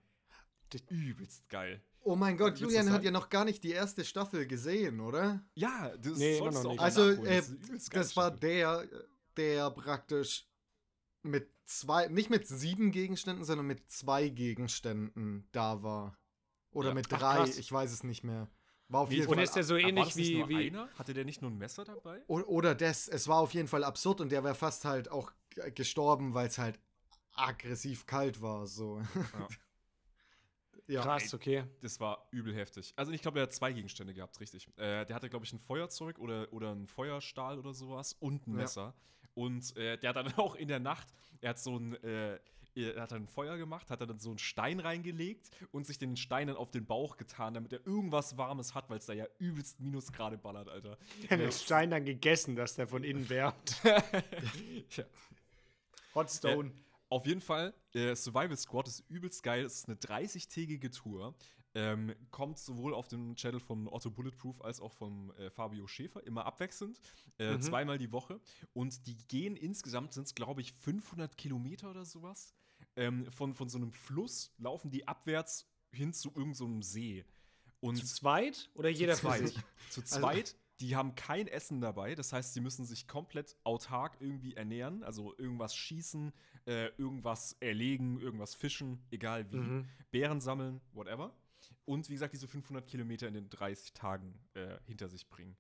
übelst geil. Oh mein Gott, Julian das hat ja noch gar nicht die erste Staffel gesehen, oder? Ja, das Nee, noch du auch Also, nachholen. äh, Das Das war der, der praktisch mit zwei, nicht mit sieben Gegenständen, sondern mit zwei Gegenständen da war. Oder Ja. mit Ach, drei, krass. ich weiß es nicht mehr. War auf Nee, jeden Und Fall. ist der so ähnlich wie, wie einer? Hatte der nicht nur ein Messer dabei? O- Oder das, es war auf jeden Fall absurd und der wäre fast halt auch gestorben, weil es halt aggressiv kalt war. So. Ja. [LAUGHS] ja. krass, okay. Das war übel heftig. Also ich glaube, er hat zwei Gegenstände gehabt, richtig. Äh, der hatte, glaube ich, ein Feuerzeug oder, oder ein Feuerstahl oder sowas und ein Ja. Und äh, der hat dann [LAUGHS] auch in der Nacht, er hat so ein, äh, er hat dann ein Feuer gemacht, hat dann so einen Stein reingelegt und sich den Stein dann auf den Bauch getan, damit er irgendwas Warmes hat, weil es da ja übelst Minusgrade ballert, Alter. [LAUGHS] Der hat den Stein dann gegessen, dass der von innen wärmt. [LAUGHS] ja. Hot Stone. Auf jeden Fall, äh, Survival Squad ist übelst geil. Es ist eine 30-tägige Tour. Ähm, kommt sowohl auf dem Channel von Otto Bulletproof als auch von äh, Fabio Schäfer, immer abwechselnd, äh, Mhm. zweimal die Woche. Und die gehen insgesamt, sind es glaube ich 500 Kilometer oder sowas. Ähm, von, von so einem Fluss laufen die abwärts hin zu irgendeinem so einem See. Und Zu zweit oder jeder für zweit. sich? Zu Also- zweit, die haben kein Essen dabei. Das heißt, sie müssen sich komplett autark irgendwie ernähren. Also irgendwas schießen, äh, irgendwas erlegen, irgendwas fischen, egal wie. Mhm. Beeren sammeln, whatever. Und wie gesagt, diese 500 Kilometer in den 30 Tagen äh, hinter sich bringen.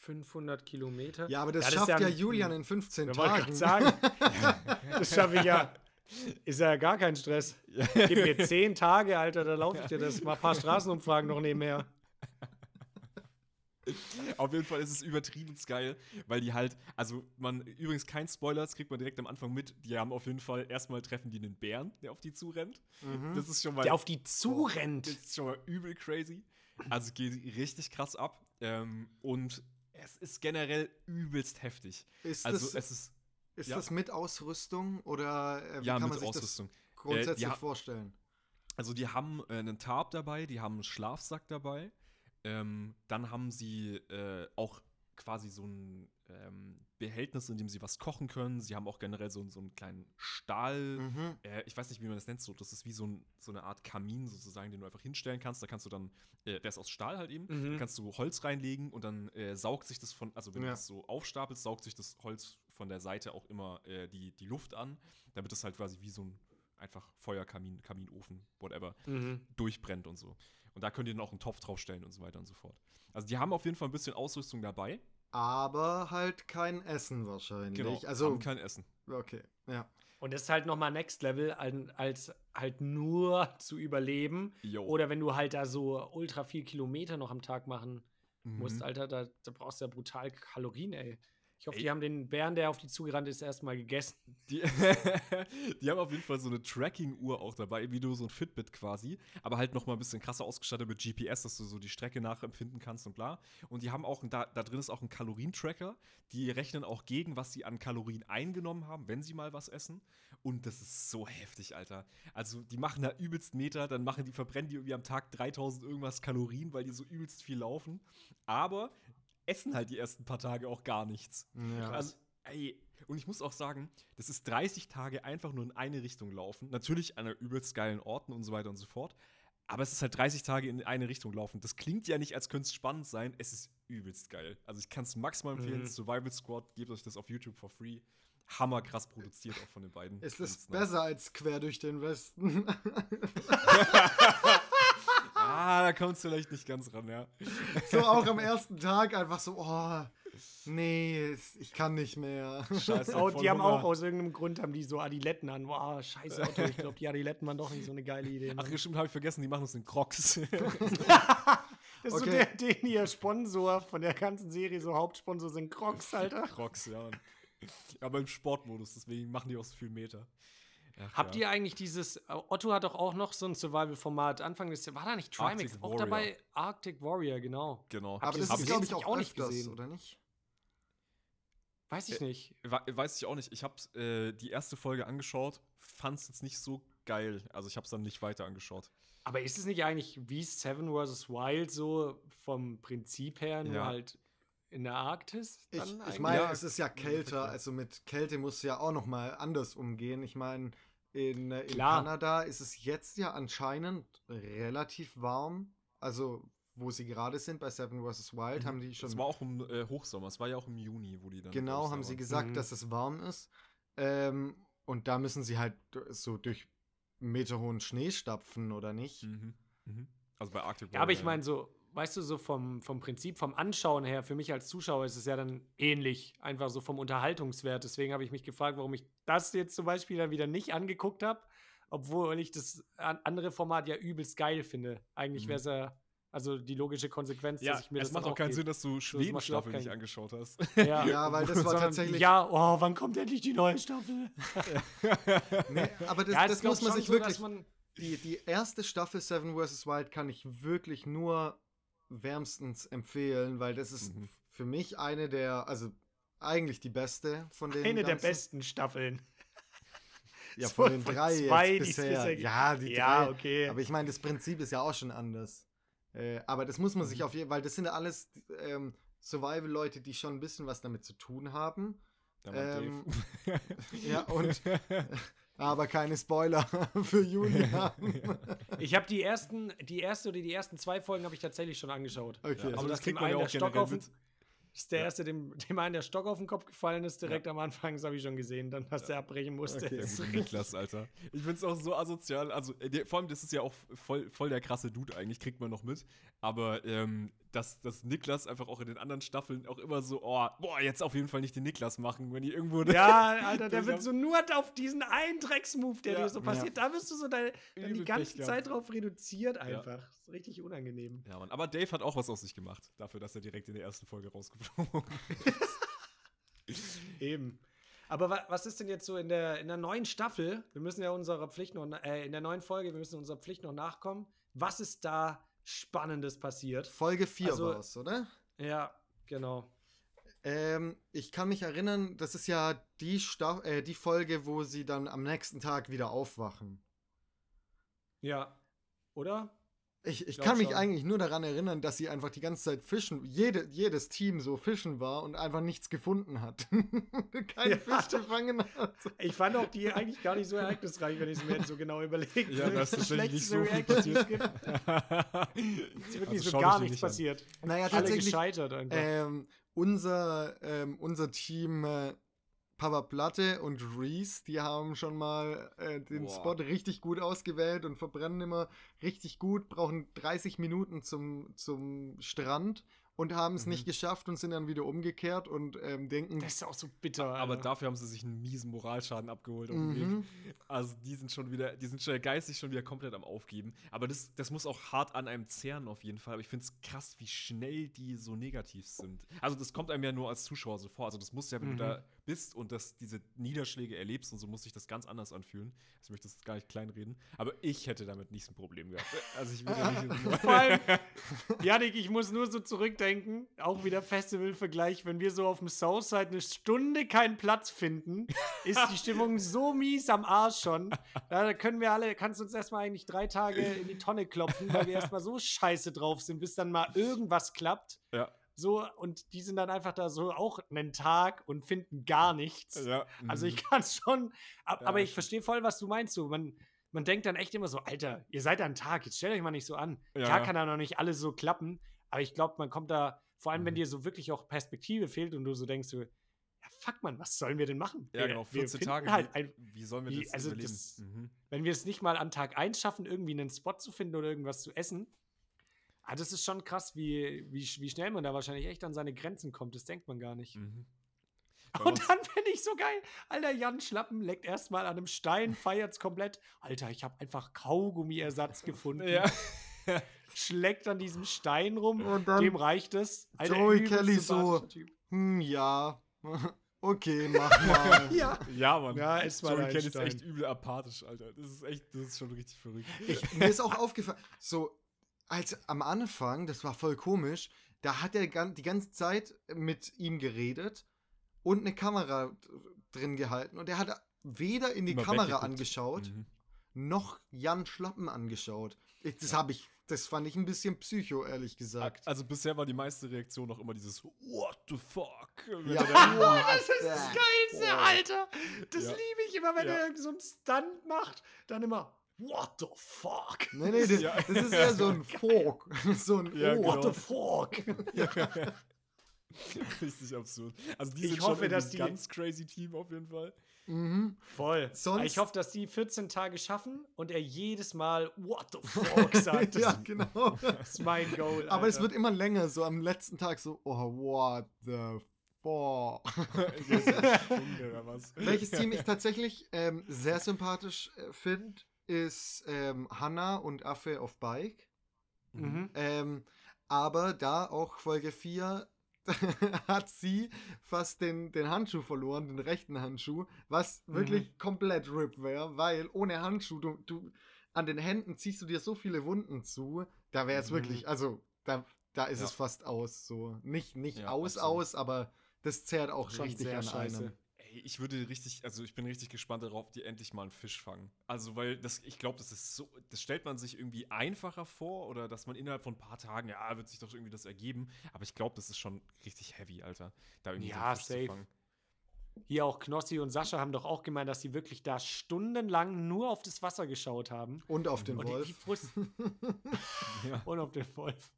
500 Kilometer. ja, aber das Ja, das ist schafft ja ja, Julian in 15 Ich wollte Tagen. gerade sagen, [LAUGHS] das schaffe ich ja. Ist ja gar kein Stress. [LAUGHS] Gib mir 10 Tage, Alter, da laufe ich dir das. Mal ein paar Straßenumfragen noch nebenher. Auf jeden Fall ist es übertrieben geil, weil die halt, also man, übrigens kein Spoiler, das kriegt man direkt am Anfang mit. Die haben auf jeden Fall, erstmal treffen die einen Bären, der auf die zurennt. Mhm. Das ist schon mal. Der auf die zurennt. Das ist schon mal übel crazy. Also geht richtig krass ab. Ähm, und es ist generell übelst heftig. Ist, Also das, es ist ist ja. das mit Ausrüstung oder äh, wie ja kann man sich Ausrüstung. das grundsätzlich ja. vorstellen? Also die haben äh, einen Tarp dabei, die haben einen Schlafsack dabei. Ähm, dann haben sie äh, auch quasi so ein ähm, Behältnis, in dem sie was kochen können. Sie haben auch generell so, so einen kleinen Stahl. Mhm. Äh, ich weiß nicht, wie man das nennt. So, das ist wie so, ein, so eine Art Kamin sozusagen, den du einfach hinstellen kannst. Da kannst du dann, äh, der ist aus Stahl halt eben. Mhm. Da kannst du Holz reinlegen und dann äh, saugt sich das von, also wenn Ja. du das so aufstapelst, saugt sich das Holz von der Seite auch immer äh, die, die Luft an, damit es halt quasi wie so ein einfach Feuerkamin, Kaminofen, whatever, Mhm. durchbrennt und so. Und da könnt ihr dann auch einen Topf draufstellen und so weiter und so fort. Also die haben auf jeden Fall ein bisschen Ausrüstung dabei. Aber halt kein Essen wahrscheinlich. Genau. Also, haben kein Essen. okay, ja. Und das ist halt nochmal Next Level, als halt nur [LAUGHS] zu überleben. Jo. Oder wenn du halt da so ultra viel Kilometer noch am Tag machen musst, Mhm. Alter, da, da brauchst du ja brutal Kalorien, ey. Ich hoffe, Ey. die haben den Bären, der auf die zugerannt ist, erstmal gegessen. Die, [LAUGHS] die haben auf jeden Fall so eine Tracking-Uhr auch dabei, wie du so ein Fitbit quasi, aber halt noch mal ein bisschen krasser ausgestattet mit GPS, dass du so die Strecke nachempfinden kannst und bla. Und die haben auch, ein- da, da drin ist auch ein Kalorientracker. Die rechnen auch gegen, was sie an Kalorien eingenommen haben, wenn sie mal was essen. Und das ist so heftig, Alter. Also, die machen da übelst Meter, dann machen die, verbrennen die irgendwie am Tag 3000 irgendwas Kalorien, weil die so übelst viel laufen. Aber essen halt die ersten paar Tage auch gar nichts. Ja. Also, ey, und ich muss auch sagen, das ist 30 Tage einfach nur in eine Richtung laufen. Natürlich an übelst geilen Orten und so weiter und so fort. Aber es ist halt 30 Tage in eine Richtung laufen. Das klingt ja nicht, als könnte es spannend sein. Es ist übelst geil. Also ich kann es maximal empfehlen. Mhm. Survival Squad, gebt euch das auf YouTube for free. Hammer krass produziert auch von den beiden. Es ist besser als quer durch den Westen. [LAUGHS] [LAUGHS] Ah, da kommt es vielleicht nicht ganz ran, ja. [LAUGHS] so auch am ersten Tag einfach so, oh, nee, ich kann nicht mehr. Scheiße. Oh, die haben Hunger. auch aus irgendeinem Grund haben die so Adiletten an. Wow, scheiße Otto, ich glaube, die Adiletten waren doch nicht so eine geile Idee. Ach, Mann. stimmt, habe ich vergessen, die machen das in Crocs. [LAUGHS] [LAUGHS] Das ist okay. so der, den ihr Sponsor von der ganzen Serie, so Hauptsponsor sind Crocs, Alter. Crocs, ja. Aber im Sportmodus, deswegen machen die auch so viel Meter. Ach, Habt ja. ihr eigentlich dieses, äh, Otto hat doch auch noch so ein Survival-Format, Anfang des Jahres, war da nicht Trimax auch Warrior. dabei? Arctic Warrior, genau. Genau. Aber ihr das das ist, glaube ich, auch, auch nicht gesehen. oder nicht? Weiß ich Äh, nicht. We weiß ich auch nicht. Ich habe äh, die erste Folge angeschaut, fand es jetzt nicht so geil. Also ich habe es dann nicht weiter angeschaut. Aber ist es nicht eigentlich wie Seven vs. Wild so vom Prinzip her, nur Ja. halt in der Arktis? Ich, dann ich eigentlich? meine, Ja, es ist ja kälter, also mit Kälte musst du ja auch noch mal anders umgehen. Ich meine, in, äh, in. Kanada ist es jetzt ja anscheinend relativ warm. Also, wo sie gerade sind bei Seven vs. Wild, haben die schon Es war auch im äh, Hochsommer, es war ja auch im Juni, wo die dann. Genau, ich, haben sie gesagt, Mhm. dass es warm ist. Ähm, und da müssen sie halt so durch meterhohen Schnee stapfen, oder nicht? Mhm. Mhm. Also bei Arctic Ja, aber ich meine, so, weißt du, so vom, vom Prinzip, vom Anschauen her, für mich als Zuschauer ist es ja dann ähnlich, einfach so vom Unterhaltungswert. Deswegen habe ich mich gefragt, warum ich das jetzt zum Beispiel dann wieder nicht angeguckt habe, obwohl ich das an- andere Format ja übelst geil finde. Eigentlich Mhm. wäre es ja, also die logische Konsequenz, Ja, dass ich mir es das macht auch keinen gebe. Sinn, dass du macht überhaupt Schweden-Staffel nicht angeschaut hast. [LAUGHS] Ja, Ja, weil das war Sondern, tatsächlich. Ja, oh, wann kommt endlich die neue Staffel? [LAUGHS] Nee, aber das, ja, das glaub muss man sich so, wirklich. dass man- Die, die erste Staffel Seven vs. Wild kann ich wirklich nur wärmstens empfehlen, weil das ist Mhm. für mich eine der, also eigentlich die beste von den eine der ganzen- besten Staffeln. [LAUGHS] Ja, so von den von drei zwei, jetzt die bisher. bisher- Ja, die Ja, drei. okay. Aber ich meine, das Prinzip ist ja auch schon anders. Äh, aber das muss man Mhm. sich auf jeden Fall, weil das sind ja alles ähm, Survival-Leute, die schon ein bisschen was damit zu tun haben. Ähm, [LAUGHS] ja, und [LAUGHS] aber keine Spoiler [LAUGHS] für Julian. [LAUGHS] Ich habe die ersten, die erste oder die ersten zwei Folgen habe ich tatsächlich schon angeschaut. Okay. Ja, aber Also, das dass kriegt man ja auch der Stock auf den- ist der Ja. erste, dem, dem einen der Stock auf den Kopf gefallen ist, direkt am Anfang, das habe ich schon gesehen, dann, dass der abbrechen musste. Okay. Das ist [LAUGHS] Niklas, Alter. Ich find's auch so asozial. Also, äh, der, vor allem, das ist ja auch voll, voll der krasse Dude eigentlich, kriegt man noch mit. Aber ähm, dass, dass Niklas einfach auch in den anderen Staffeln auch immer so, oh, boah, jetzt auf jeden Fall nicht den Niklas machen, wenn die irgendwo. Ja, [LAUGHS] Alter, der wird so nur auf diesen einen Drecksmove, der Ja. dir so passiert, da wirst du so deine, dann die ganze Pech Zeit drauf reduziert einfach. Das ist richtig unangenehm. Ja, Mann. Aber Dave hat auch was aus sich gemacht, dafür, dass er direkt in der ersten Folge rausgeflogen [LAUGHS] ist. Eben. Aber wa was ist denn jetzt so in der, in der neuen Staffel? Wir müssen ja unserer Pflicht noch, äh, in der neuen Folge, wir müssen unserer Pflicht noch nachkommen. Was ist da Spannendes passiert? Folge 4 Also- war es, oder? Ja, genau. Ähm, ich kann mich erinnern, das ist ja die, äh, die Folge, wo sie dann am nächsten Tag wieder aufwachen. Ja. Oder? Ich, ich kann mich schon. eigentlich nur daran erinnern, dass sie einfach die ganze Zeit fischen, jede, jedes Team so fischen war und einfach nichts gefunden hat. [LAUGHS] Kein Ja. Fisch gefangen hat. Ich fand auch die eigentlich gar nicht so ereignisreich, wenn ich es mir jetzt so genau überlege. Ja, da ist tatsächlich nicht so viel passiert. Es ist wirklich Also so gar nichts nicht passiert. Naja, Alle tatsächlich, gescheitert einfach. ähm, unser, ähm, unser Team äh, Papa Platte und Reese, die haben schon mal äh, den Boah. Spot richtig gut ausgewählt und verbrennen immer richtig gut, brauchen 30 Minuten zum, zum Strand und haben es Mhm. nicht geschafft und sind dann wieder umgekehrt und ähm, denken, Das ist auch so bitter. Aber Alter. dafür haben sie sich einen miesen Moralschaden abgeholt auf dem Weg. mhm. Also die sind schon wieder, die sind schon geistig schon wieder komplett am Aufgeben. Aber das, das muss auch hart an einem zehren auf jeden Fall. Aber ich finde es krass, wie schnell die so negativ sind. Also das kommt einem ja nur als Zuschauer so vor. Also das muss ja, wenn Mhm. du da bist und das, diese Niederschläge erlebst und so, muss sich das ganz anders anfühlen. Also ich möchte das gar nicht kleinreden. Aber ich hätte damit nicht ein Problem gehabt. Also ich würde nicht [LAUGHS] Vor allem, Janik, ich muss nur so zurückdenken, auch wieder Festivalvergleich, wenn wir so auf dem Southside eine Stunde keinen Platz finden, ist die Stimmung [LAUGHS] so mies am Arsch schon. Ja, Da können wir alle, kannst du uns erstmal eigentlich drei Tage in die Tonne klopfen, weil wir erstmal so scheiße drauf sind, bis dann mal irgendwas klappt. ja, So, und die sind dann einfach da so auch einen Tag und finden gar nichts. ja. Also mhm. ich kann es schon, ab, Ja, aber ich verstehe voll, was du meinst. So, man, man denkt dann echt immer so, Alter, ihr seid an Tag, jetzt stellt euch mal nicht so an. Ja, Klar kann da noch nicht alles so klappen, aber ich glaube, man kommt da, vor allem wenn Mhm. dir so wirklich auch Perspektive fehlt und du so denkst, so, ja fuck man, was sollen wir denn machen? Ja, wir, genau, wir 14 finden Tage. Halt wie, ein, wie sollen wir wie- das also überleben? das- Mhm. wenn wir es nicht mal an Tag 1 schaffen, irgendwie einen Spot zu finden oder irgendwas zu essen, ah, das ist schon krass, wie, wie, wie schnell man da wahrscheinlich echt an seine Grenzen kommt. Das denkt man gar nicht. Mhm. [LAUGHS] Und dann finde ich so geil. Alter, Jan Schlappen leckt erstmal an einem Stein, [LAUGHS] feiert's komplett. Alter, ich habe einfach Kaugummiersatz [LAUGHS] gefunden. ja. Schlägt an diesem Stein rum. Und dann Dem reicht es. Alter, Joey Kelly so, hm, ja, okay, mach mal. Ja. Ja, Mann. Ja, es war Joey Kelly ist echt übel apathisch, Alter. Das ist echt, das ist schon richtig verrückt. Ich, mir ist auch aufgefallen, so als am Anfang, das war voll komisch, da hat er die ganze Zeit mit ihm geredet und eine Kamera drin gehalten und er hat weder in die Immer Kamera angeschaut, Mhm. noch Jan Schlappen angeschaut. Das habe ich, das fand ich ein bisschen psycho, ehrlich gesagt. Also bisher war die meiste Reaktion noch immer dieses What the fuck? Ja. [LAUGHS] What Das ist das Geilste? Alter. Das Ja. liebe ich immer, wenn Ja. er so einen Stunt macht. Dann immer, what the fuck? Nee, nee, [LAUGHS] das, Ja. das ist eher so ein Fork. [LAUGHS] so ein Ja, Oh. genau. What the fuck? [LAUGHS] Richtig absurd. Also die Ich sind hoffe, schon dass die- ganz crazy Team auf jeden Fall. Mhm. Voll. Sonst- ich hoffe, dass die 14 Tage schaffen und er jedes Mal What the fuck sagt. Das ja, genau. ist mein Goal. Aber es Alter. wird immer länger, so am letzten Tag so, oh, what the fuck. Das? Welches Team ich tatsächlich ähm, sehr sympathisch äh, finde, ist ähm, Hannah und Affe auf Bike. Mhm. Ähm, aber da auch Folge 4 [LAUGHS] hat sie fast den, den Handschuh verloren, den rechten Handschuh, was Mhm. wirklich komplett RIP wäre, weil ohne Handschuh, du, du an den Händen ziehst du dir so viele Wunden zu, da wäre es Mhm. wirklich, also da, da ist Ja. es fast aus, so. Nicht, nicht Ja, aus, absolut. aus, aber das zerrt auch Schon richtig an einem. Ey, ich würde richtig, also ich bin richtig gespannt darauf, die endlich mal einen Fisch fangen. Also, weil das, ich glaube, das ist so, das stellt man sich irgendwie einfacher vor oder dass man innerhalb von ein paar Tagen, ja, wird sich doch irgendwie das ergeben. Aber ich glaube, das ist schon richtig heavy, Alter. Da irgendwie Ja, einen Fisch safe. zu fangen. Hier auch Knossi und Sascha haben doch auch gemeint, dass sie wirklich da stundenlang nur auf das Wasser geschaut haben. Und auf den Und die- Wolf. Wie frust Ja. [LAUGHS] [LAUGHS] und auf den Wolf.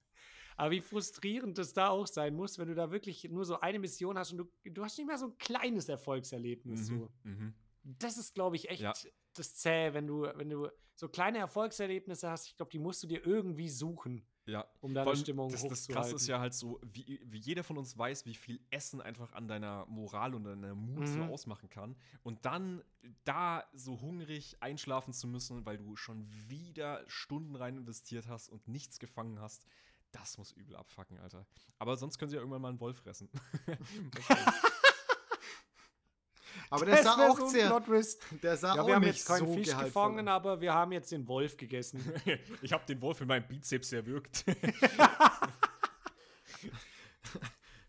Aber wie frustrierend das da auch sein muss, wenn du da wirklich nur so eine Mission hast und du, du hast nicht mehr so ein kleines Erfolgserlebnis. Mhm. So. Mhm. Das ist, glaube ich, echt Ja. das Zäh, wenn du, wenn du so kleine Erfolgserlebnisse hast. Ich glaube, die musst du dir irgendwie suchen, Ja. um deine allem, Stimmung das, das hochzuhalten. Krasse ist ja halt so, wie, wie jeder von uns weiß, wie viel Essen einfach an deiner Moral und deiner Mut so Mhm. ausmachen kann. Und dann da so hungrig einschlafen zu müssen, weil du schon wieder Stunden rein investiert hast und nichts gefangen hast, das muss übel abfacken, Alter. Aber sonst können sie ja irgendwann mal einen Wolf fressen. [LAUGHS] Aber der Das sah auch so sehr, Plot-Twist. der sah Ja, auch wir haben nicht jetzt keinen so Fisch gefangen, aber wir haben jetzt den Wolf gegessen. [LAUGHS] ich habe den Wolf in meinem Bizeps erwürgt. [LAUGHS]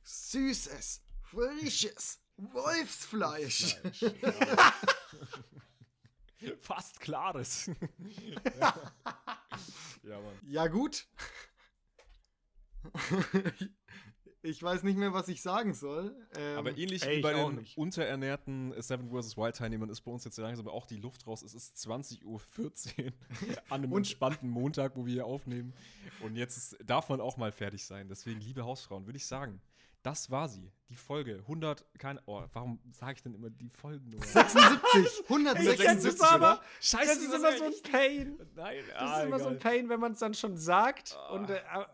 Süßes, frisches Wolfsfleisch. Fast klares. ja. ja, Mann. Ja, gut. [LAUGHS] ich weiß nicht mehr, was ich sagen soll. Ähm, Aber ähnlich ey, wie bei den nicht. unterernährten Seven vs. Wild Teilnehmern ist bei uns jetzt langsam auch die Luft raus. Es ist 20.14 Uhr [LAUGHS] an einem entspannten Montag, wo wir hier aufnehmen. Und jetzt ist, darf man auch mal fertig sein. Deswegen, liebe Hausfrauen, würde ich sagen, das war sie. Die Folge 100, keine, oh, warum sage ich denn immer die Folgennummer? 76, Ich kenn's 176, es aber. oder? Scheiße, Das ist immer so ein Pain. Nein, Das ist immer so ein Pain, wenn man es dann schon sagt. Ah. Und äh, äh,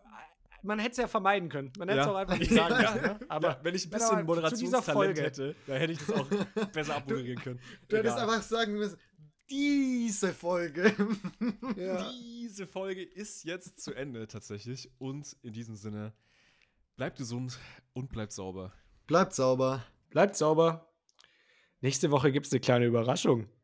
man hätte es ja vermeiden können. Man hätte es Ja. auch einfach [LAUGHS] nicht sagen Ja. müssen. Ne? Aber ja, wenn ich ein bisschen Moderationstalent hätte, dann hätte ich das auch besser [LAUGHS] abmoderieren können. Du hättest Egal. einfach sagen müssen, diese Folge. [LAUGHS] Diese Folge ist jetzt zu Ende tatsächlich. Und in diesem Sinne, bleibt gesund und bleibt sauber. Bleibt sauber. bleibt sauber. Nächste Woche gibt es eine kleine Überraschung.